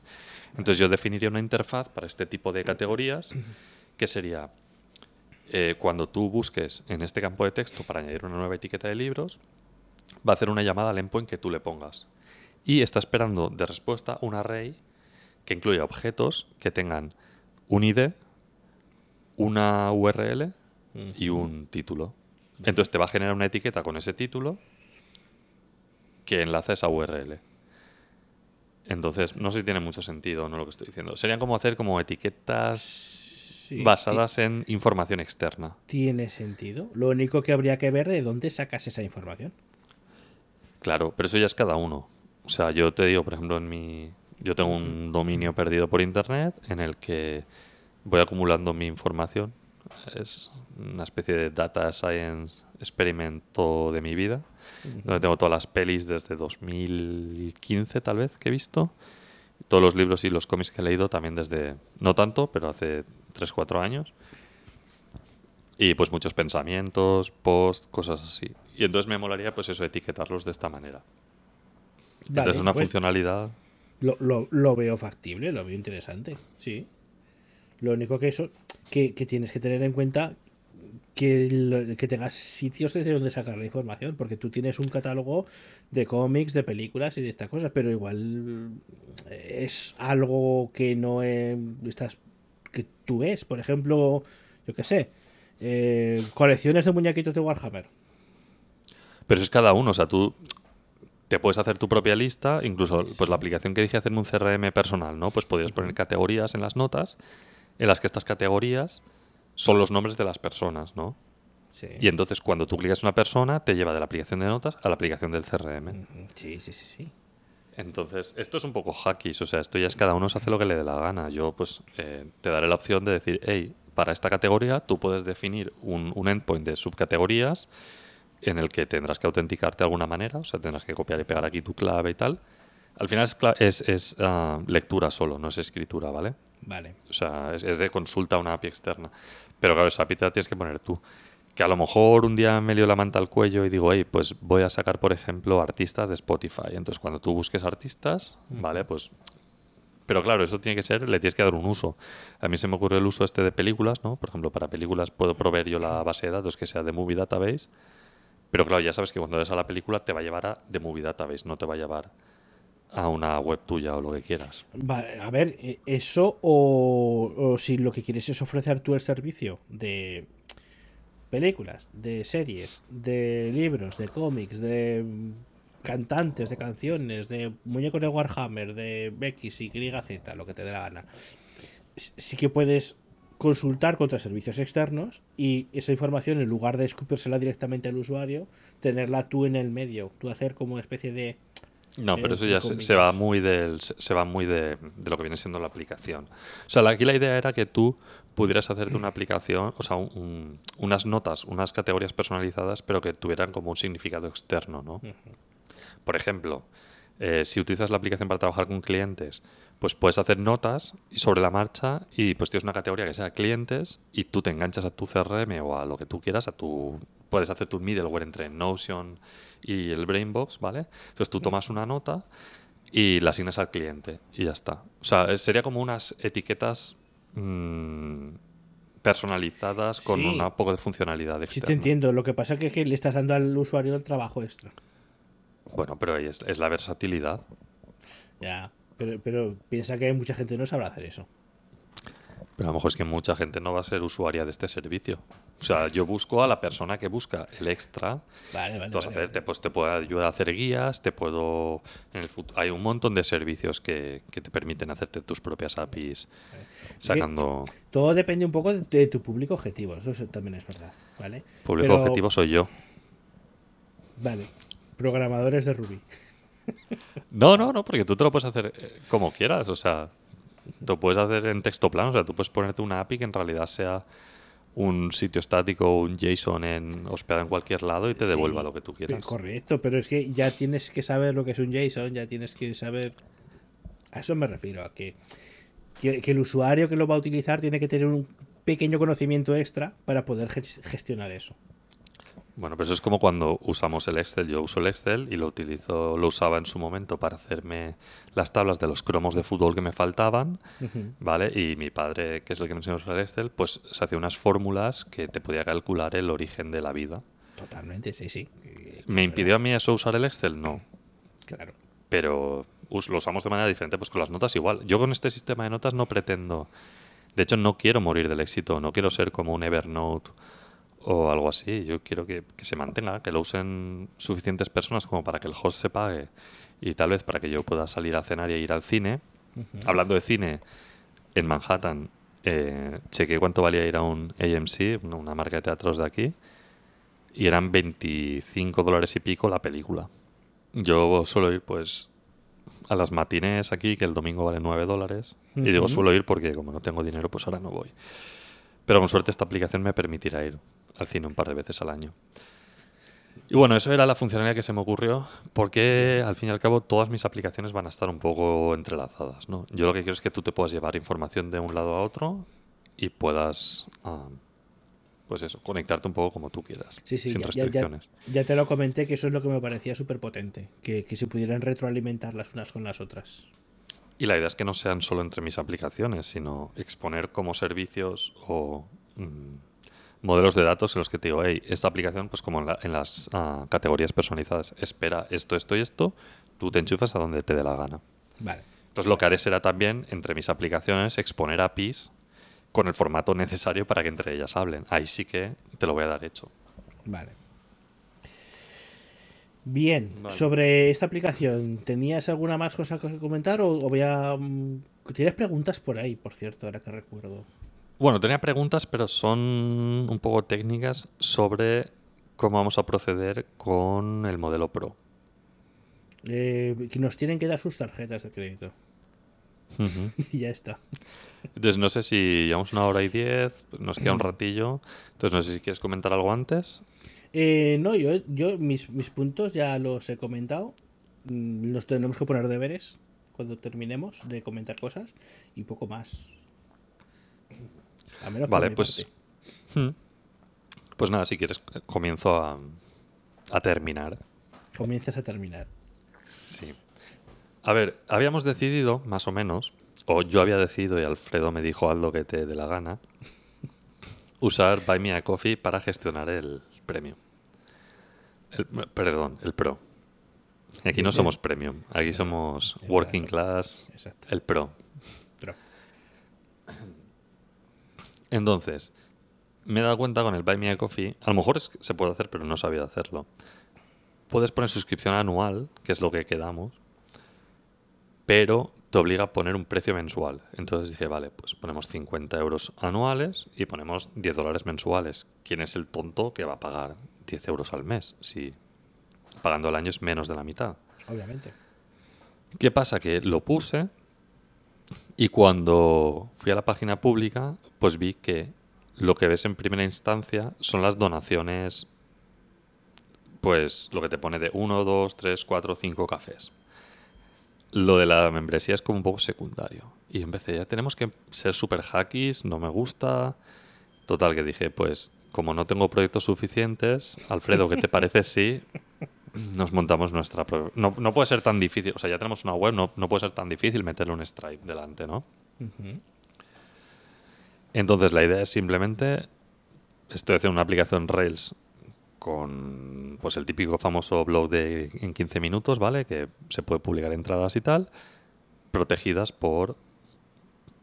Entonces yo definiría una interfaz para este tipo de categorías que sería eh, cuando tú busques en este campo de texto para añadir una nueva etiqueta de libros, va a hacer una llamada al endpoint que tú le pongas. Y está esperando de respuesta un array que incluya objetos que tengan un ID, una URL y un título. Entonces te va a generar una etiqueta con ese título que enlaza esa URL. Entonces, no sé si tiene mucho sentido o no lo que estoy diciendo. Serían como hacer como etiquetas Sí, basadas en información externa. ti- Tiene sentido. Lo único que habría que ver de dónde sacas esa información. Claro, pero eso ya es cada uno. O sea, yo te digo, por ejemplo, en mi, Yo tengo un dominio perdido por internet en el que voy acumulando mi información. Es una especie de data science experimento de mi vida, donde tengo todas las pelis desde 2015 tal vez que he visto, todos los libros y los cómics que he leído también desde, no tanto, pero hace 3-4 años. Y pues muchos pensamientos, posts, cosas así. Y entonces me molaría pues eso, etiquetarlos de esta manera. Vale, entonces una pues, funcionalidad... Lo, lo- lo veo factible, lo veo interesante, sí. Lo único que eso, que, que tienes que tener en cuenta que, lo- que tengas sitios desde donde sacar la información, porque tú tienes un catálogo de cómics, de películas y de estas cosas, pero igual eh, es algo que no eh, estás que tú ves, por ejemplo, yo qué sé, eh, colecciones de muñequitos de Warhammer. Pero eso es cada uno, o sea, tú te puedes hacer tu propia lista, incluso pues la aplicación que dije hacerme un CRM personal, ¿no? Pues podrías poner categorías en las notas, en las que estas categorías son los nombres de las personas, ¿no? Sí. Y entonces cuando tú clicas una persona, te lleva de la aplicación de notas a la aplicación del CRM. sí, sí, sí, sí. Entonces, esto es un poco hackies, o sea, esto ya es cada uno se hace lo que le dé la gana. Yo, pues, eh, te daré la opción de decir, hey, para esta categoría tú puedes definir un, un endpoint de subcategorías en el que tendrás que autenticarte de alguna manera, o sea, tendrás que copiar y pegar aquí tu clave y tal. Al final es, es, es, ah, lectura solo, no es escritura, ¿vale? Vale. O sea, es, es de consulta a una API externa. Pero claro, esa API te la tienes que poner tú. Que a lo mejor un día me lío la manta al cuello y digo, hey, pues voy a sacar, por ejemplo, artistas de Spotify. Entonces, cuando tú busques artistas, ¿vale? Pues. Pero claro, eso tiene que ser, le tienes que dar un uso. A mí se me ocurre el uso este de películas, ¿no? Por ejemplo, para películas puedo proveer yo la base de datos que sea de Movie Database. Pero claro, ya sabes que cuando ves a la película te va a llevar a The Movie Database, no te va a llevar a una web tuya o lo que quieras. Vale, a ver, eh, eso o, o si lo que quieres es ofrecer tú el servicio de películas, de series, de libros, de cómics, de cantantes, de canciones, de muñecos de Warhammer, de X, Y, Z, lo que te dé la gana. Sí que puedes consultar contra servicios externos y esa información, en lugar de escupírsela directamente al usuario, tenerla tú en el medio, tú hacer como especie de... No, Eh, pero eso ya se, va muy del se, va muy de, de lo que viene siendo la aplicación. O sea, aquí la idea era que tú pudieras hacerte una aplicación, o sea, un- un- unas notas, unas categorías personalizadas, pero que tuvieran como un significado externo, ¿no? Por ejemplo, eh, si utilizas la aplicación para trabajar con clientes, pues puedes hacer notas y sobre la marcha y pues tienes una categoría que sea clientes y tú te enganchas a tu CRM o a lo que tú quieras, a tu puedes hacer tu middleware entre Notion y el Brainbox, ¿vale? Entonces tú tomas una nota y la asignas al cliente y ya está. O sea, sería como unas etiquetas mm, personalizadas con Sí. un poco de funcionalidad Sí externa. te entiendo, lo que pasa es que, que le estás dando al usuario el trabajo extra. Bueno, pero ahí es, es la versatilidad. Ya, pero, pero piensa que mucha gente no sabrá hacer eso. Pero a lo mejor es que mucha gente no va a ser usuaria de este servicio. O sea, yo busco a la persona que busca el extra. Vale, vale. Entonces, vale, hacerte, pues te puedo ayudar a hacer guías, te puedo... En el fut- hay un montón de servicios que, que te permiten hacerte tus propias APIs sacando... Todo depende un poco de, de tu público objetivo, eso es- también es verdad, ¿vale? Público Pero- objetivo soy yo. Vale, programadores de Ruby. No, no, no, porque tú te lo puedes hacer eh, como quieras. O sea, lo puedes hacer en texto plano. O sea, tú puedes ponerte una API que en realidad sea un sitio estático o un JSON en, hospedado en cualquier lado y te devuelva Sí, lo que tú quieras. Correcto, pero es que ya tienes que saber lo que es un JSON, ya tienes que saber... A eso me refiero, a que, que, que el usuario que lo va a utilizar tiene que tener un pequeño conocimiento extra para poder ges- gestionar eso. Bueno, pero eso es como cuando usamos el Excel. Yo uso el Excel y lo utilizo, lo usaba en su momento para hacerme las tablas de los cromos de fútbol que me faltaban, ¿vale? Y mi padre, que es el que me enseñó a usar el Excel, pues se hacía unas fórmulas que te podía calcular el origen de la vida. Totalmente, sí, sí. ¿Me impidió a mí eso usar el Excel? No. Claro. pero lo usamos de manera diferente, pues con las notas igual. Yo con este sistema de notas no pretendo, de hecho no quiero morir del éxito, no quiero ser como un Evernote o algo así, yo quiero que, que se mantenga, que lo usen suficientes personas como para que el host se pague y tal vez para que yo pueda salir a cenar y ir al cine. Hablando de cine, en Manhattan eh, chequé cuánto valía ir a un AMC, una- marca de teatros de aquí, y eran 25 dólares y pico la película. Yo suelo ir, pues, a las matinés aquí, que el domingo vale 9 dólares. Y digo, suelo ir porque como no tengo dinero, pues ahora no voy. Pero con suerte esta aplicación me permitirá ir al cine un par de veces al año. Y bueno, eso era la funcionalidad que se me ocurrió, porque al fin y al cabo todas mis aplicaciones van a estar un poco entrelazadas. ¿no? Yo lo que quiero es que tú te puedas llevar información de un lado a otro y puedas, ah, pues eso, conectarte un poco como tú quieras, Sí, sí, sin ya, ya- ya- restricciones. ya te lo comenté que eso es lo que me parecía súper potente, que, que se pudieran retroalimentar las unas con las otras. Y la idea es que no sean solo entre mis aplicaciones, sino exponer como servicios o mm, modelos de datos en los que te digo, hey, esta aplicación, pues como en, la- en las ah, categorías personalizadas, espera esto, esto y esto, tú te enchufas a donde te dé la gana. Vale. Entonces lo que haré será también, entre mis aplicaciones, exponer APIs con el formato necesario para que entre ellas hablen. Ahí sí que te lo voy a dar hecho. Vale. Bien, Vale. sobre esta aplicación, ¿tenías alguna más cosa que comentar o, o voy a... mm, Tienes preguntas por ahí, por cierto, ahora que recuerdo. Bueno, tenía preguntas, pero son un poco técnicas sobre cómo vamos a proceder con el modelo Pro. Eh, que nos tienen que dar sus tarjetas de crédito. Y ya está. Entonces no sé si llevamos una hora y diez, nos queda un ratillo. Entonces no sé si quieres comentar algo antes. Eh, no, yo, yo mis, mis puntos ya los he comentado. Mm, Nos tenemos que poner deberes cuando terminemos de comentar cosas y poco más. A menos por Vale, pues, hmm. pues nada, si quieres comienzo a, a terminar. Comienzas a terminar. Sí. A ver, habíamos decidido, más o menos, o yo había decidido y Alfredo me dijo haz lo que te dé la gana, usar Buy Me a Coffee para gestionar el premium. El- perdón, el pro. Aquí no somos premium, aquí somos working class, Exacto. el pro. Pero, Entonces, me he dado cuenta con el Buy Me a Coffee, a lo mejor es que se puede hacer, pero no sabía hacerlo. Puedes poner suscripción anual, que es lo que quedamos, pero te obliga a poner un precio mensual. Entonces dije, vale, pues ponemos 50 euros anuales y ponemos 10 dólares mensuales. ¿Quién es el tonto que va a pagar 10 euros al mes? Si pagando al año es menos de la mitad. obviamente. ¿Qué pasa? Que lo puse y cuando fui a la página pública, pues vi que lo que ves en primera instancia son las donaciones, pues lo que te pone de 1, 2, 3, 4, 5 cafés. Lo de la membresía es como un poco secundario. Y empecé, ya tenemos que ser super hackies, no me gusta. Total, que dije, pues como no tengo proyectos suficientes, Alfredo, ¿qué te parece si nos montamos nuestra... pro- No, no puede ser tan difícil, o sea, ya tenemos una web, no, no puede ser tan difícil meterle un Stripe delante, ¿no? Entonces la idea es simplemente, estoy haciendo una aplicación Rails con pues el típico famoso blog de en 15 minutos, ¿vale? Que se puede publicar entradas y tal, protegidas por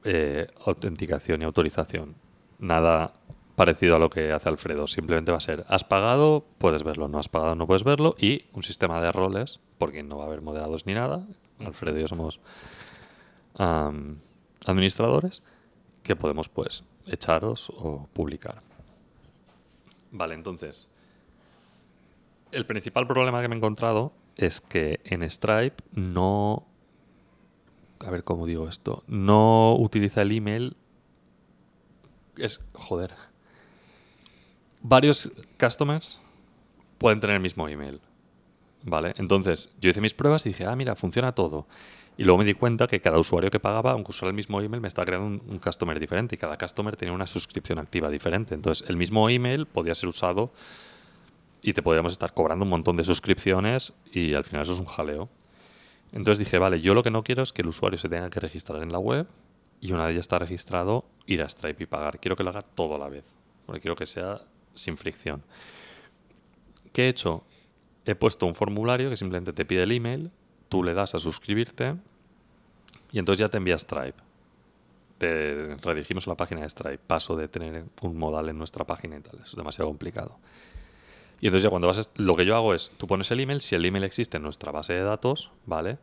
eh, autenticación y autorización. Nada parecido a lo que hace Alfredo. Simplemente va a ser, has pagado, puedes verlo, no has pagado, no puedes verlo, y un sistema de roles, porque no va a haber moderados ni nada. Alfredo y yo somos administradores que podemos pues echaros o publicar. Vale, entonces, el principal problema que me he encontrado es que en Stripe no... A ver cómo digo esto. No utiliza el email. Es... Joder. Varios customers pueden tener el mismo email. ¿Vale? Entonces, yo hice mis pruebas y dije, ah, mira, funciona todo. Y luego me di cuenta que cada usuario que pagaba, aunque usara el mismo email, me estaba creando un, un customer diferente y cada customer tenía una suscripción activa diferente. Entonces, el mismo email podía ser usado y te podríamos estar cobrando un montón de suscripciones y al final eso es un jaleo. Entonces dije, vale, yo lo que no quiero es que el usuario se tenga que registrar en la web y una vez ya está registrado, ir a Stripe y pagar. Quiero que lo haga todo a la vez, porque quiero que sea sin fricción. ¿Qué he hecho? He puesto un formulario que simplemente te pide el email, tú le das a suscribirte y entonces ya te envía Stripe. Te redirigimos a la página de Stripe. Paso de tener un modal en nuestra página y tal. Es demasiado complicado. Y entonces ya cuando vas, lo que yo hago es, tú pones el email, si el email existe en nuestra base de datos, ¿vale?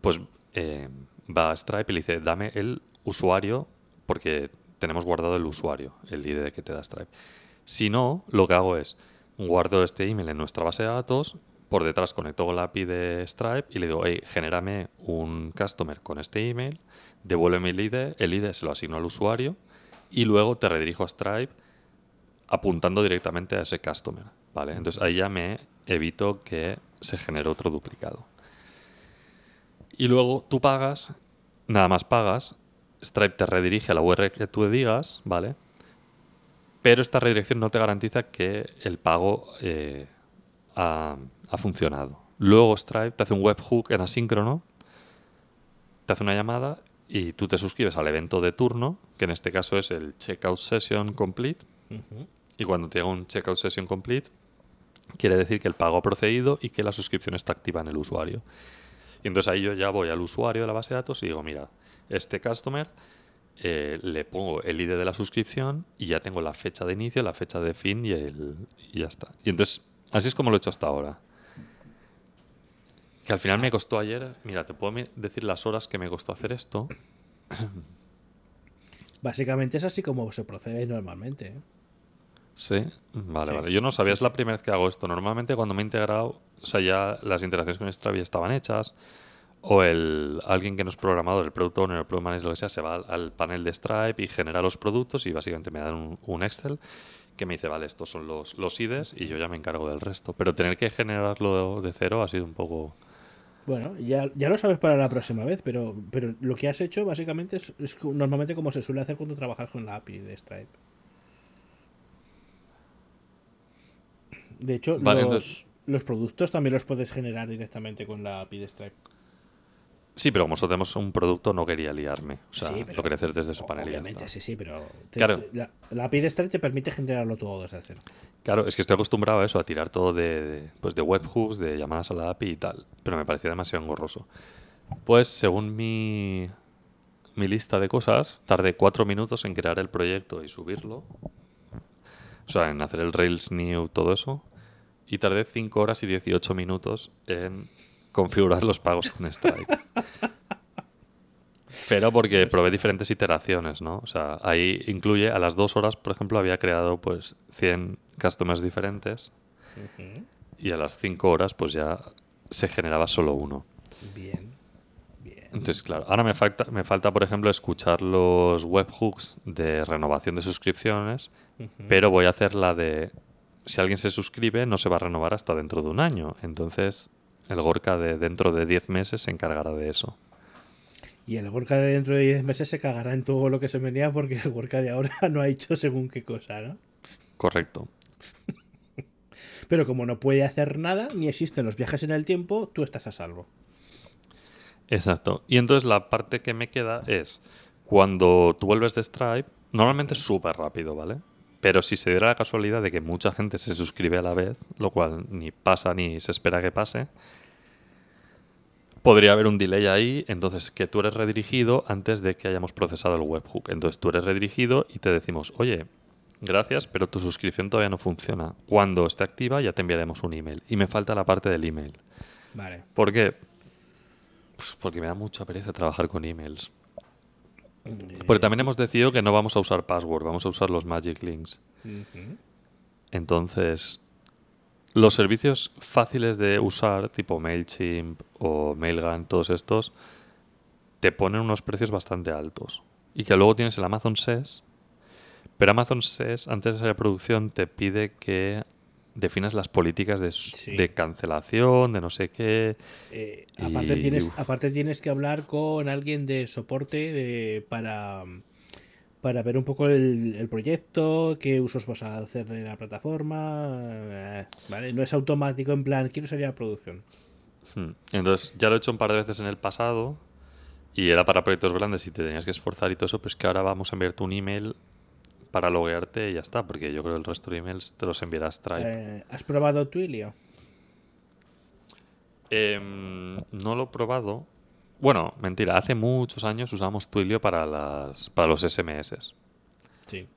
Pues eh, va a Stripe y le dice, dame el usuario, porque tenemos guardado el usuario, el ID que te da Stripe. Si no, lo que hago es, guardo este email en nuestra base de datos, por detrás conecto con la API de Stripe y le digo, hey, genérame un customer con este email, devuélveme el ID, el ID se lo asigno al usuario y luego te redirijo a Stripe apuntando directamente a ese customer. ¿vale? Entonces ahí ya me evito que se genere otro duplicado. Y luego tú pagas, nada más pagas, Stripe te redirige a la URL que tú digas, ¿vale? Pero esta redirección no te garantiza que el pago eh, ha, ha funcionado. Luego Stripe te hace un webhook en asíncrono, te hace una llamada y tú te suscribes al evento de turno, que en este caso es el Checkout Session Complete. Y cuando te haga un Checkout Session Complete, quiere decir que el pago ha procedido y que la suscripción está activa en el usuario. Y entonces ahí yo ya voy al usuario de la base de datos y digo, mira, este customer eh, le pongo el ID de la suscripción y ya tengo la fecha de inicio, la fecha de fin y, el, y ya está. Y entonces, así es como lo he hecho hasta ahora. Que al final me costó ayer, mira, te puedo decir las horas que me costó hacer esto. Básicamente es así como se procede normalmente. ¿eh? Sí, vale, Sí. vale. Yo no sabía, es la primera vez que hago esto. Normalmente cuando me he integrado, o sea, ya las interacciones con Stripe ya estaban hechas, o el alguien que no es programador, el product owner, el product manager, lo que sea, se va al, al panel de Stripe y genera los productos y básicamente me dan un, un Excel que me dice, vale, estos son los, los IDs y yo ya me encargo del resto. Pero tener que generarlo de cero ha sido un poco... Bueno, ya, ya lo sabes para la próxima vez, pero, pero lo que has hecho básicamente es, es normalmente como se suele hacer cuando trabajas con la API de Stripe. De hecho, Vale, los, entonces- los productos también los puedes generar directamente con la API de Stripe. Sí, pero como nosotros tenemos un producto, no quería liarme. O sea, Sí, pero- lo quería hacer desde su panel Obviamente, sí, sí, pero te- Claro. te- la, la API de Stripe te permite generarlo todo desde cero. Claro, es que estoy acostumbrado a eso, a tirar todo de, de- pues de webhooks, de llamadas a la API y tal, pero me parecía demasiado engorroso. Pues según mi, mi lista de cosas, tardé cuatro minutos en crear el proyecto y subirlo, o sea, en hacer el Rails New, todo eso, y tardé 5 horas y 18 minutos en configurar los pagos con Stripe. Pero porque probé diferentes iteraciones, ¿no? O sea, ahí incluye, a las dos horas, por ejemplo, había creado pues 100 customers diferentes y a las 5 horas pues ya se generaba solo uno. Bien, bien. Entonces, claro, ahora me falta, me falta, por ejemplo, escuchar los webhooks de renovación de suscripciones, pero voy a hacer la de, si alguien se suscribe, no se va a renovar hasta dentro de un año. Entonces, el Gorka de dentro de 10 meses se encargará de eso. Y el Gorka de dentro de 10 meses se cagará en todo lo que se venía porque el Gorka de ahora no ha hecho según qué cosa, ¿no? Correcto. Pero como no puede hacer nada, ni existen los viajes en el tiempo, tú estás a salvo. Exacto. Y entonces la parte que me queda es cuando tú vuelves de Stripe, normalmente es súper rápido, ¿vale? Pero si se diera la casualidad de que mucha gente se suscribe a la vez, lo cual ni pasa ni se espera que pase, podría haber un delay ahí, entonces que tú eres redirigido antes de que hayamos procesado el webhook. Entonces tú eres redirigido y te decimos, oye, gracias, pero tu suscripción todavía no funciona. Cuando esté activa ya te enviaremos un email. Y me falta la parte del email. Vale. ¿Por qué? Pues porque me da mucha pereza trabajar con emails. Porque también hemos decidido que no vamos a usar password, vamos a usar los Magic Links. Entonces, los servicios fáciles de usar, tipo MailChimp o Mailgun, todos estos, te ponen unos precios bastante altos. Y que luego tienes el Amazon SES, pero Amazon SES, antes de salir a producción, te pide que definas las políticas de, s- Sí. de cancelación, de no sé qué. Eh, aparte, tienes, uf. aparte tienes que hablar con alguien de soporte de, para, para ver un poco el, el proyecto, qué usos vas a hacer de la plataforma. eh, ¿vale? No es automático en plan, quiero salir a producción. Hmm. Entonces, ya lo he hecho un par de veces en el pasado y era para proyectos grandes y te tenías que esforzar y todo eso, pues que ahora vamos a enviarte un email para loguearte y ya está, porque yo creo que el resto de emails te los enviará Stripe. Eh, ¿Has probado Twilio? Em, no lo he probado. Bueno, mentira, hace muchos años usábamos Twilio para, las, para los SMS, Sí.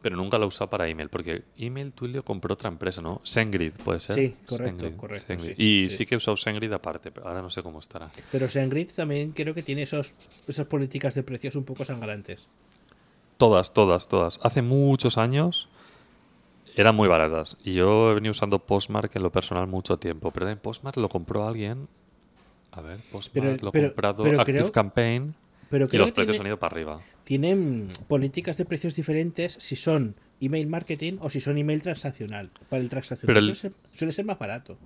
pero nunca lo he usado para email, porque email Twilio compró otra empresa, ¿no? SendGrid, puede ser. Sí, correcto, correcto, sí, y sí. sí. que he usado SendGrid aparte, pero ahora no sé cómo estará. Pero SendGrid también creo que tiene esos, esas políticas de precios un poco sangrantes. Todas, todas, todas. Hace muchos años eran muy baratas. Y yo he venido usando Postmark en lo personal mucho tiempo. Pero en Postmark lo compró alguien. A ver, Postmark Pero- lo ha comprado pero Active creo- Campaign. Pero Y los precios tiene- han ido para arriba. tienen políticas de precios diferentes si son email marketing o si son email transaccional. Para el transaccional Pero el- suele, ser, suele ser más barato.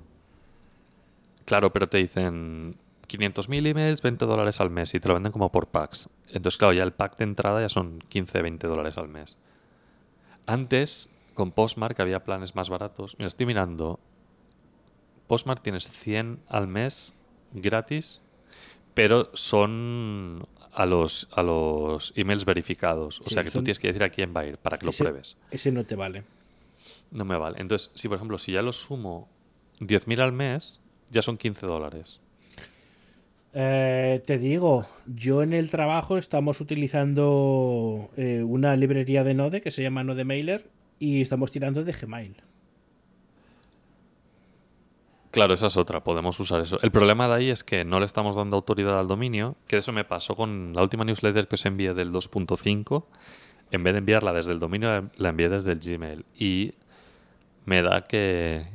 Claro, pero te dicen 500.000 emails, 20 dólares al mes y te lo venden como por packs. Entonces, claro, ya el pack de entrada ya son 15, 20 dólares al mes. Antes, con Postmark había planes más baratos. Mira, estoy mirando. Postmark tienes 100 al mes gratis, pero son a los, a los emails verificados. O Sí, sea que son- tú tienes que decir a quién va a ir para que lo pruebes. Ese no te vale. No me vale. Entonces, si por ejemplo, si ya lo sumo 10.000 al mes, ya son 15 dólares. Eh, te digo, yo en el trabajo estamos utilizando eh, una librería de Node que se llama Node Mailer y estamos tirando de Gmail. Claro, esa es otra, podemos usar eso. El problema de ahí es que no le estamos dando autoridad al dominio, que eso me pasó con la última newsletter que os envié del 2.5. En vez de enviarla desde el dominio, la envié desde el Gmail. Y me da que,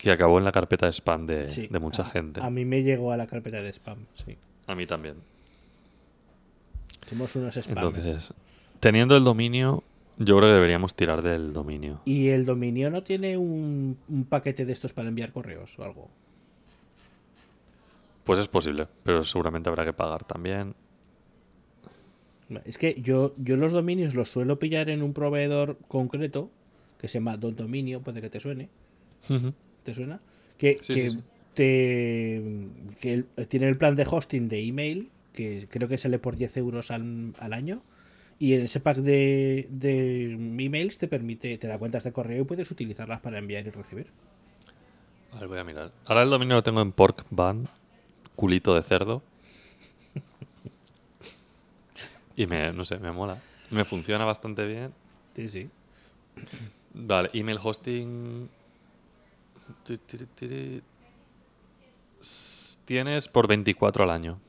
que acabó en la carpeta de spam de, Sí, de mucha a- gente. A mí me llegó a la carpeta de spam, sí. A mí también. Somos unos spam. Entonces, teniendo el dominio, yo creo que deberíamos tirar del dominio. ¿Y el dominio no tiene un, un paquete de estos para enviar correos o algo? Pues es posible, pero seguramente habrá que pagar también. Es que yo, yo los dominios los suelo pillar en un proveedor concreto que se llama Don Dominio, puede que te suene. ¿Te suena? Que, Sí, que sí, sí. te que tiene el plan de hosting de email, que creo que sale por 10 euros al, al año. Y en ese pack de, de emails te permite, te da cuentas de correo y puedes utilizarlas para enviar y recibir. Ver, voy a mirar. Ahora el dominio lo tengo en pork ban, culito de cerdo. y me, no sé, me mola. Me funciona bastante bien. Sí, sí. Vale, email hosting. Ti, tiri, tiri. S- Tienes por 24 al año.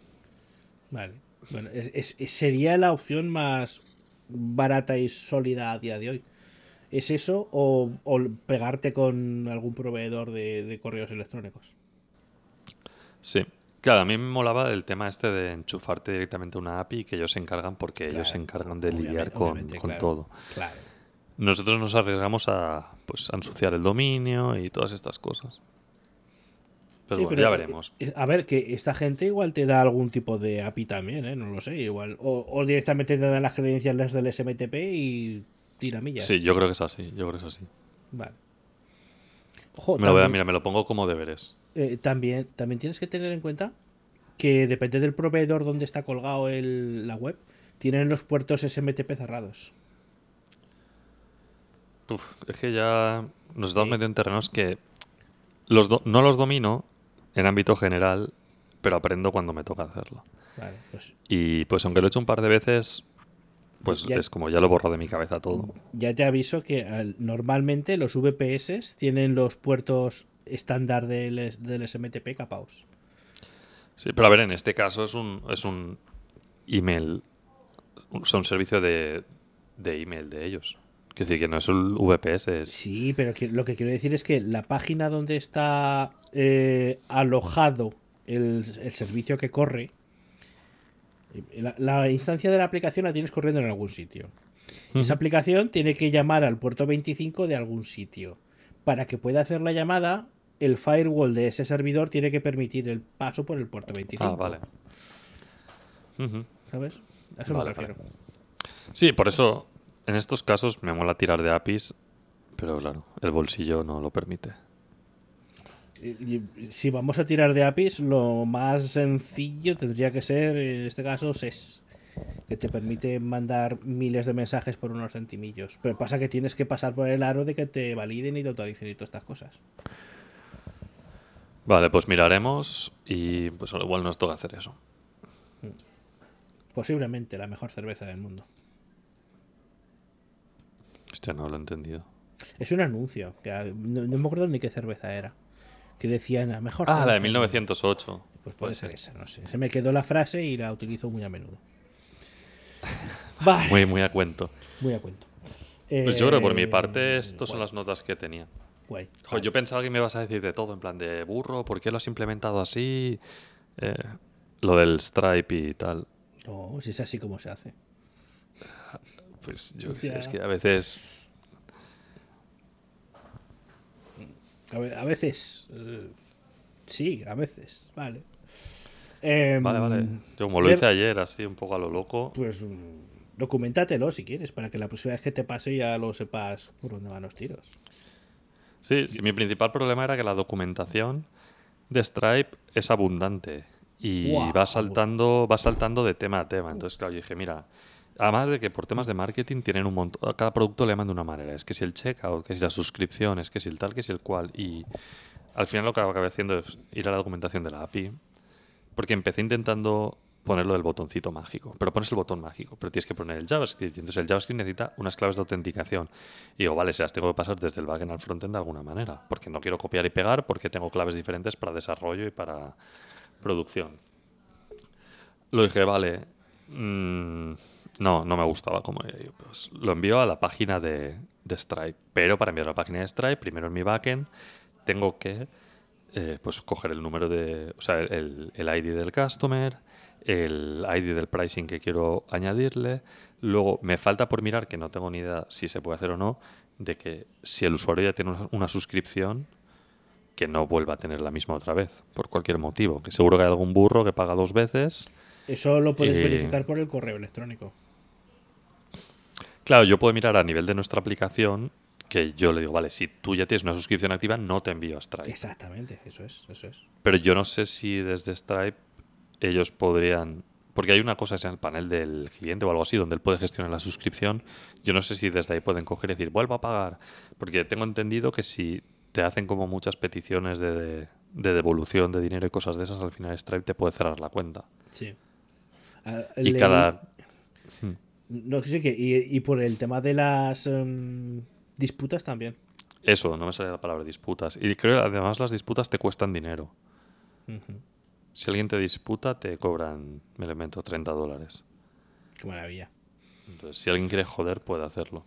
Vale. Bueno, es- sería la opción más barata y sólida a día de hoy. ¿Es eso o, o pegarte con algún proveedor de, de correos electrónicos? Sí. Claro, a mí me molaba el tema este de enchufarte directamente una API y que ellos se encargan porque ellos se encargan de lidiar con, con claro, todo. Claro. Nosotros nos arriesgamos a, pues, a ensuciar el dominio y todas estas cosas. Pero Sí, bueno, pero, ya veremos. eh, A ver, que esta gente igual te da algún tipo de API también, ¿eh? No lo sé, igual. O, o directamente te dan las credenciales del SMTP y tiramillas. Sí, yo creo que es así, yo creo que es así. Vale. Ojo, Me lo voy a, mira, me lo pongo como deberes. Eh, también, también tienes que tener en cuenta que depende del proveedor donde está colgado el- la web, tienen los puertos SMTP cerrados. Uf, es que ya nos estamos Sí. metiendo en terrenos que los do- no los domino en ámbito general, pero aprendo cuando me toca hacerlo. Vale, pues Y pues aunque lo he hecho un par de veces, pues Ya- es como ya lo borro de mi cabeza todo. ya te aviso que al- normalmente los VPS tienen los puertos estándar del, del SMTP capaos. Sí, pero a ver, en este caso es un, es un email, o sea, un servicio de, de email de ellos. Quiero decir que no es un VPS, es... Sí, pero que- lo que quiero decir es que la página donde está eh, alojado el, el servicio que corre, la, la instancia de la aplicación la tienes corriendo en algún sitio. Esa aplicación tiene que llamar al puerto 25 de algún sitio. Para que pueda hacer la llamada, el firewall de ese servidor tiene que permitir el paso por el puerto 25. Ah, vale. ¿Sabes? A eso Vale, me refiero. Sí, por eso en estos casos me mola tirar de APIs, pero claro, el bolsillo no lo permite. Si vamos a tirar de APIs, lo más sencillo tendría que ser, en este caso, SES, que te permite mandar miles de mensajes por unos centimillos. Pero pasa que tienes que pasar por el aro de que te validen y te autoricen y todas estas cosas. Vale, pues miraremos y pues al igual nos toca hacer eso. Posiblemente la mejor cerveza del mundo. Hostia, no lo he entendido. Es un anuncio, que a- no, no me acuerdo ni qué cerveza era. Que decían la mejor Ah, la de del mundo". 1908. Pues puede ser esa, no sé. Se me quedó la frase y la utilizo muy a menudo. Vale. Muy, muy a cuento. Muy a cuento. Pues yo creo que por mi Eh, parte, estas son las notas que tenía. guay. Jo, yo pensaba que me ibas a decir de todo, en plan de burro, ¿por qué lo has implementado así? Eh, lo del Stripe y tal. No, si es así como se hace. Pues yo Ya. es que a veces. A, ve- a veces. eh, sí, a veces. Vale. Em, Vale, vale. Yo como lo hice ayer, así un poco a lo loco. Pues mm, documentatelo si quieres, para que la próxima vez que te pase ya lo sepas por dónde van los tiros. Sí, sí, mi principal problema era que la documentación de Stripe es abundante y va saltando, va saltando de tema a tema. Entonces, claro, yo dije, mira, además de que por temas de marketing tienen un montón, a cada producto le llaman de una manera. Es que si el checkout, que si la suscripción, es que si el tal, que si el cual. Y al final lo que acabé haciendo es ir a la documentación de la API, porque empecé intentando ponerlo del botoncito mágico. Pero pones el botón mágico, pero tienes que poner el JavaScript. Entonces el JavaScript necesita unas claves de autenticación. Y digo, vale, se las tengo que pasar desde el backend al frontend de alguna manera. Porque no quiero copiar y pegar, porque tengo claves diferentes para desarrollo y para producción. Lo dije, vale. mm, no, no me gustaba como pues, lo envío a la página de, de Stripe. Pero para enviar a la página de Stripe, primero en mi backend, tengo que eh, pues coger el número de, o sea, el, el ID del customer, el ID del pricing que quiero añadirle. Luego me falta por mirar, que no tengo ni idea si se puede hacer o no, de que si el usuario ya tiene una, una suscripción, que no vuelva a tener la misma otra vez, por cualquier motivo. Que seguro que hay algún burro que paga dos veces. Eso lo puedes verificar por el correo electrónico. Claro, yo puedo mirar a nivel de nuestra aplicación que yo le digo, vale, si tú ya tienes una suscripción activa, no te envío a Stripe. Exactamente, eso es, eso es. Pero yo no sé si desde Stripe ellos podrían. Porque hay una cosa es en el panel del cliente o algo así, donde él puede gestionar la suscripción. Yo no sé si desde ahí pueden coger y decir, vuelva a pagar. Porque tengo entendido que si te hacen como muchas peticiones de, de devolución de dinero y cosas de esas, al final Stripe te puede cerrar la cuenta. Sí. Ah, Y leí- cada. No, sí que, y, y por el tema de las em, disputas también. Eso, no me sale la palabra disputas. Y creo que además las disputas te cuestan dinero. Si alguien te disputa, te cobran, me lo invento, 30 dólares. Qué maravilla. Entonces, si alguien quiere joder, puede hacerlo.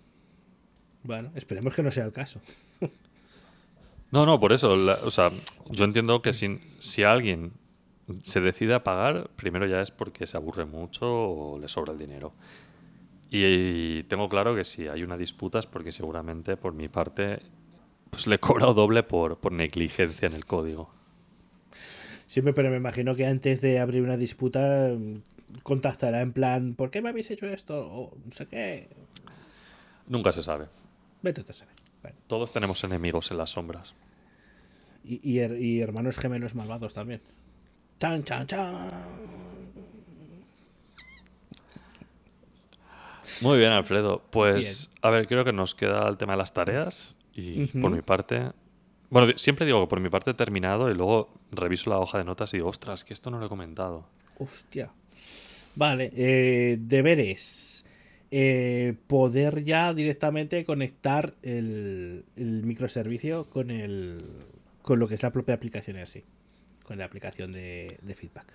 Bueno, esperemos que no sea el caso. No, no, por eso. la- o sea, yo entiendo que si, si alguien se decide a pagar, primero ya es porque se aburre mucho o le sobra el dinero. Y, tengo claro que si hay una disputa es porque seguramente por mi parte pues le he cobrado doble por, por negligencia en el código. Siempre, pero me imagino que antes de abrir una disputa em, contactará en plan, ¿por qué me habéis hecho esto? O no sé qué. Nunca se sabe. Vete a saber. Bueno, Todos tenemos enemigos en las sombras. y, y y hermanos gemelos malvados también. Chan, chan, chan. Muy bien, Alfredo. Pues, a ver, creo que nos queda el tema de las tareas. Y por mi parte. Bueno, siempre digo que por mi parte he terminado y luego reviso la hoja de notas y digo, ostras, que esto no lo he comentado. Hostia. Vale, eh, deberes. Eh, poder ya directamente conectar el, el microservicio con el con lo que es la propia aplicación en sí. Con la aplicación de, de feedback.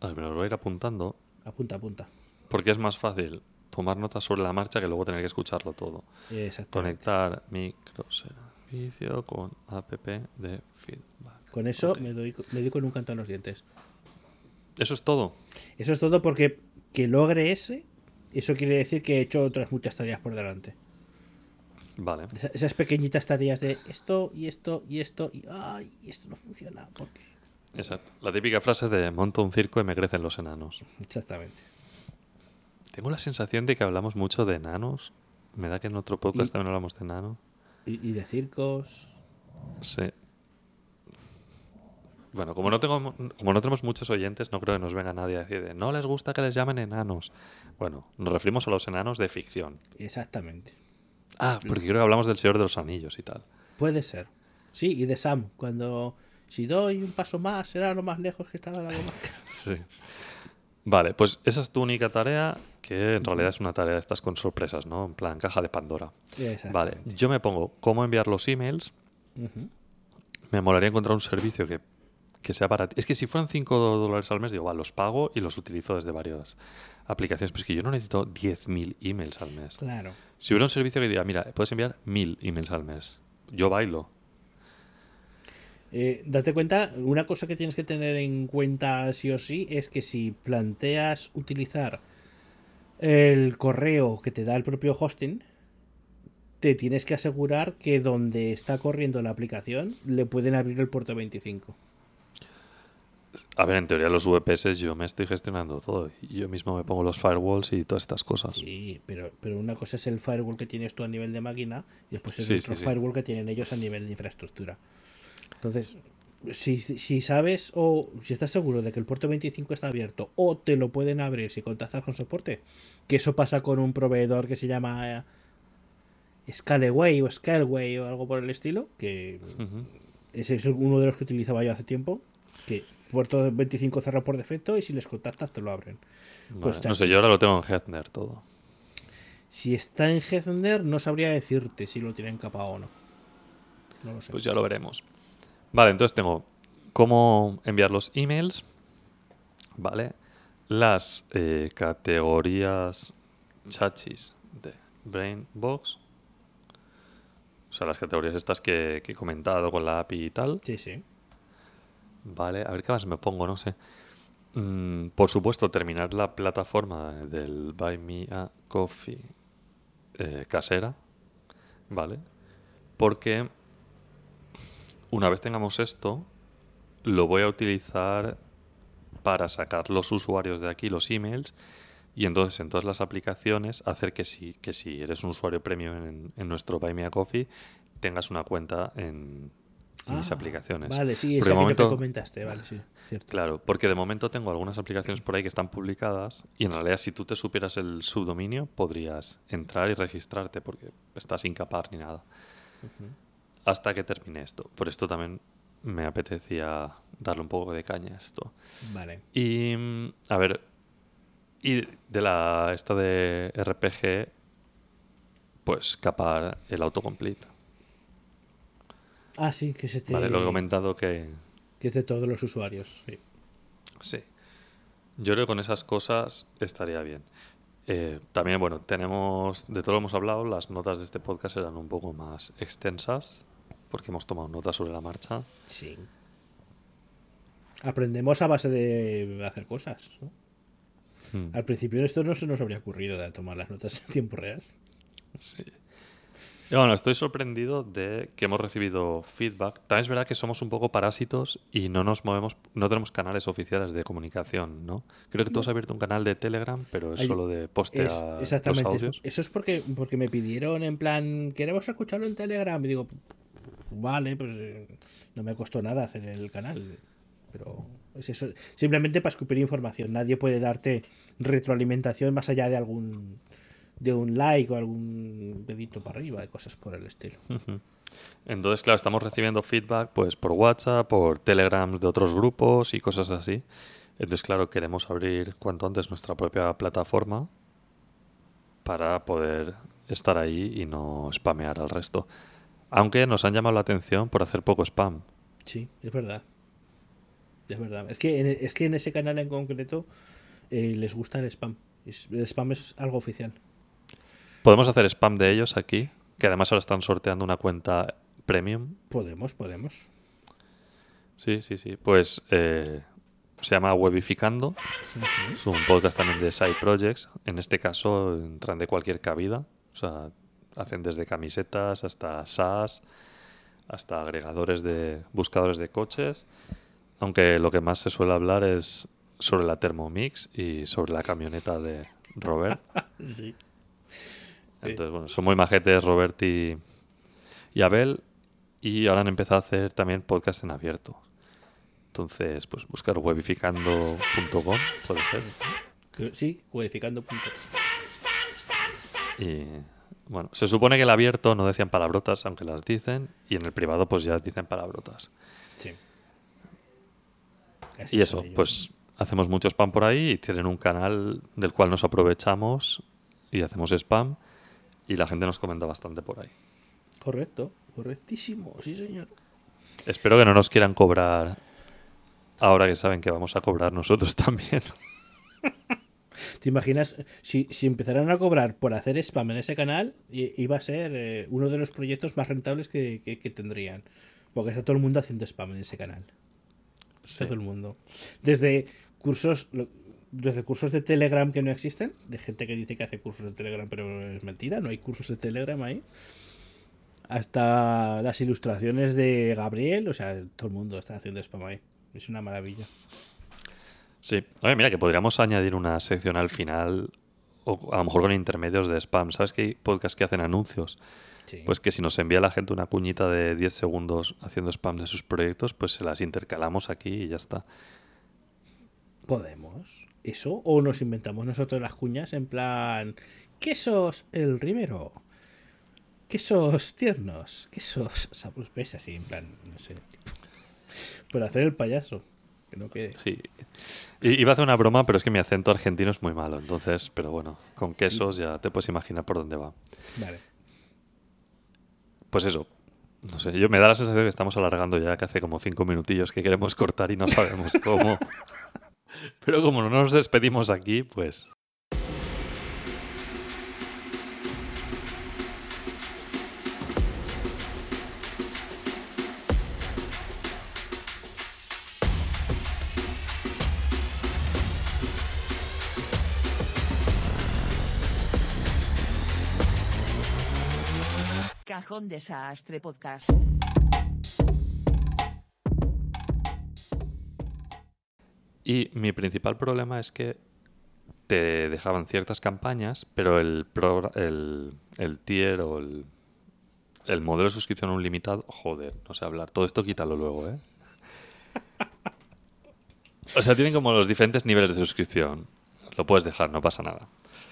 A ver, me lo voy a ir apuntando Apunta, apunta. porque es más fácil tomar notas sobre la marcha que luego tener que escucharlo todo. Conectar microservicio con app de feedback. Con eso me, doy, me doy con un canto en los dientes. Eso es todo. Eso es todo porque que logre ese, eso quiere decir que he hecho otras muchas tareas por delante. Vale. Esa- Esas pequeñitas tareas de esto y esto y esto y ay, esto no funciona. porque Exacto. La típica frase de monto un circo y me crecen los enanos. Exactamente. Tengo la sensación de que hablamos mucho de enanos. Me da que en otro podcast Y- también hablamos de enanos. Y, y de circos. Sí. Bueno, como no, tengo, como no tenemos muchos oyentes, no creo que nos venga nadie a decir de, no les gusta que les llamen enanos. Bueno, nos referimos a los enanos de ficción. Exactamente. Ah, porque creo que hablamos del Señor de los Anillos y tal. Puede ser. Sí, y de Sam, cuando si doy un paso más será lo más lejos que estaba la comarca. Sí. Vale, pues esa es tu única tarea, que en realidad es una tarea de estas con sorpresas, ¿no? En plan, caja de Pandora. Vale, yo me pongo cómo enviar los emails. Me molaría encontrar un servicio que, que sea barato. Es que si fueran 5 dólares al mes, digo, va, los pago y los utilizo desde varias aplicaciones. Pero es que yo no necesito 10.000 emails al mes. Claro. Si hubiera un servicio que diga, mira, puedes enviar 1.000 emails al mes, yo bailo. Eh, date cuenta, una cosa que tienes que tener en cuenta sí o sí es que si planteas utilizar el correo que te da el propio hosting, te tienes que asegurar que donde está corriendo la aplicación le pueden abrir el puerto 25. A ver, en teoría los VPS yo me estoy gestionando todo. y Yo mismo me pongo los firewalls y todas estas cosas. Sí, pero, pero una cosa es el firewall que tienes tú a nivel de máquina y después es Sí, otro sí, sí. firewall que tienen ellos a nivel de infraestructura. Entonces, si, si sabes o si estás seguro de que el puerto 25 está abierto o te lo pueden abrir si contactas con soporte, que eso pasa con un proveedor que se llama eh, Scaleway o Scaleway o algo por el estilo, que ese es uno de los que utilizaba yo hace tiempo, que puerto 25 cerrado por defecto y si les contactas te lo abren. Pues no sé, yo ahora lo tengo en Headner todo. Si está en Hetzner, no sabría decirte si lo tienen capado o no. No lo sé. Pues ya lo veremos. Vale, entonces tengo cómo enviar los emails, ¿vale? Las eh, categorías chachis de Brainbox. O sea, las categorías estas que, que he comentado con la API y tal. Sí, sí. Vale, a ver qué más me pongo, no sé. Mm, por supuesto, terminar la plataforma del Buy Me a Coffee eh, casera, ¿vale? Porque una vez tengamos esto, lo voy a utilizar para sacar los usuarios de aquí, los emails, y entonces en todas las aplicaciones hacer que si, que si eres un usuario premium en, en nuestro Buy Me a Coffee, tengas una cuenta en, en mis Ah, aplicaciones. Vale, sí, esa de que momento- comentaste, vale, sí, cierto. Claro, porque de momento tengo algunas aplicaciones por ahí que están publicadas y en realidad si tú te supieras el subdominio podrías entrar y registrarte porque estás sin capar ni nada. Hasta que termine esto. Por esto también me apetecía darle un poco de caña a esto. Vale. Y mm, a ver, y de la esta de RPG, pues capar el autocomplete. Ah, sí, que se te. Vale, lo he comentado que Que es de todos los usuarios. sí. Sí. Yo creo que con esas cosas estaría bien. Eh, también, bueno, tenemos, de todo lo hemos hablado, las notas de este podcast eran un poco más extensas, porque hemos tomado notas sobre la marcha. Sí. Aprendemos a base de hacer cosas. ¿no? Hmm, Al principio esto no se nos habría ocurrido de tomar las notas en tiempo real. Sí. Y bueno, estoy sorprendido de que hemos recibido feedback. También es verdad que somos un poco parásitos y no nos movemos, no tenemos canales oficiales de comunicación, ¿no? Creo que tú has abierto un canal de Telegram, pero es solo de Es- postear los exactamente. audios. Eso es porque, porque me pidieron en plan, queremos escucharlo en Telegram. Y digo, vale, pues eh, no me costó nada hacer el canal. Pero es eso. Simplemente para escupir información. Nadie puede darte retroalimentación más allá de algún de un like o algún dedito para arriba y cosas por el estilo. Entonces, claro, estamos recibiendo feedback pues por WhatsApp, por Telegram de otros grupos y cosas así. Entonces, claro, queremos abrir cuanto antes nuestra propia plataforma para poder estar ahí y no spamear al resto. Aunque nos han llamado la atención por hacer poco spam. Sí, es verdad. Es verdad. Es que en, es que en ese canal en concreto eh, les gusta el spam. El spam es algo oficial. Podemos hacer spam de ellos aquí, que además ahora están sorteando una cuenta premium. Podemos, podemos. Sí, sí, sí. Pues eh, se llama Webificando. Es un podcast también de side projects. En este caso entran de cualquier cabida. O sea, hacen desde camisetas hasta SaaS, hasta agregadores de buscadores de coches. Aunque lo que más se suele hablar es sobre la Thermomix y sobre la camioneta de Robert. Sí. Entonces, bueno, son muy majetes Robert y, y Abel. Y ahora han empezado a hacer también podcast en abierto. Entonces, pues buscar webificando.com, puede ser. Sí, codificando punto. Y bueno, se supone que el abierto no decían palabrotas, aunque las dicen, y en el privado pues ya dicen palabrotas. Sí. Así Y eso, pues hacemos mucho spam por ahí y tienen un canal del cual nos aprovechamos y hacemos spam y la gente nos comenta bastante por ahí. Correcto, correctísimo, sí señor. Espero que no nos quieran cobrar ahora que saben que vamos a cobrar nosotros también. ¿Te imaginas si, si empezaran a cobrar por hacer spam en ese canal? Iba a ser eh, uno de los proyectos más rentables que, que- que tendrían. Porque está todo el mundo haciendo spam en ese canal. Sí. Todo el mundo. Desde cursos, desde cursos de Telegram que no existen, de gente que dice que hace cursos de Telegram, pero es mentira, no hay cursos de Telegram ahí. Hasta las ilustraciones de Gabriel, o sea, todo el mundo está haciendo spam ahí. Es una maravilla. Sí. Oye, mira, que podríamos añadir una sección al final, o a lo mejor con intermedios de spam. ¿Sabes que hay podcasts que hacen anuncios? Sí. Pues que si nos envía la gente una cuñita de 10 segundos haciendo spam de sus proyectos, pues se las intercalamos aquí y ya está. ¿Podemos? ¿Eso? ¿O nos inventamos nosotros las cuñas en plan... Quesos el rimero? Quesos tiernos? Quesos... Sabros ves así, en plan, no sé. Por hacer el payaso. Que no quede. Sí. I- Iba a hacer una broma, pero es que mi acento argentino es muy malo. Entonces, pero bueno, con quesos ya te puedes imaginar por dónde va. Vale. Pues eso. No sé, yo me da la sensación que estamos alargando ya, que hace como cinco minutillos que queremos cortar y no sabemos cómo. Pero como no nos despedimos aquí, pues. Desastre Podcast. Y mi principal problema es que te dejaban ciertas campañas, pero el, el, tier o el, el modelo de suscripción unlimited, joder, no sé hablar. Todo esto quítalo luego, ¿eh? O sea, tienen como los diferentes niveles de suscripción. Lo puedes dejar, no pasa nada.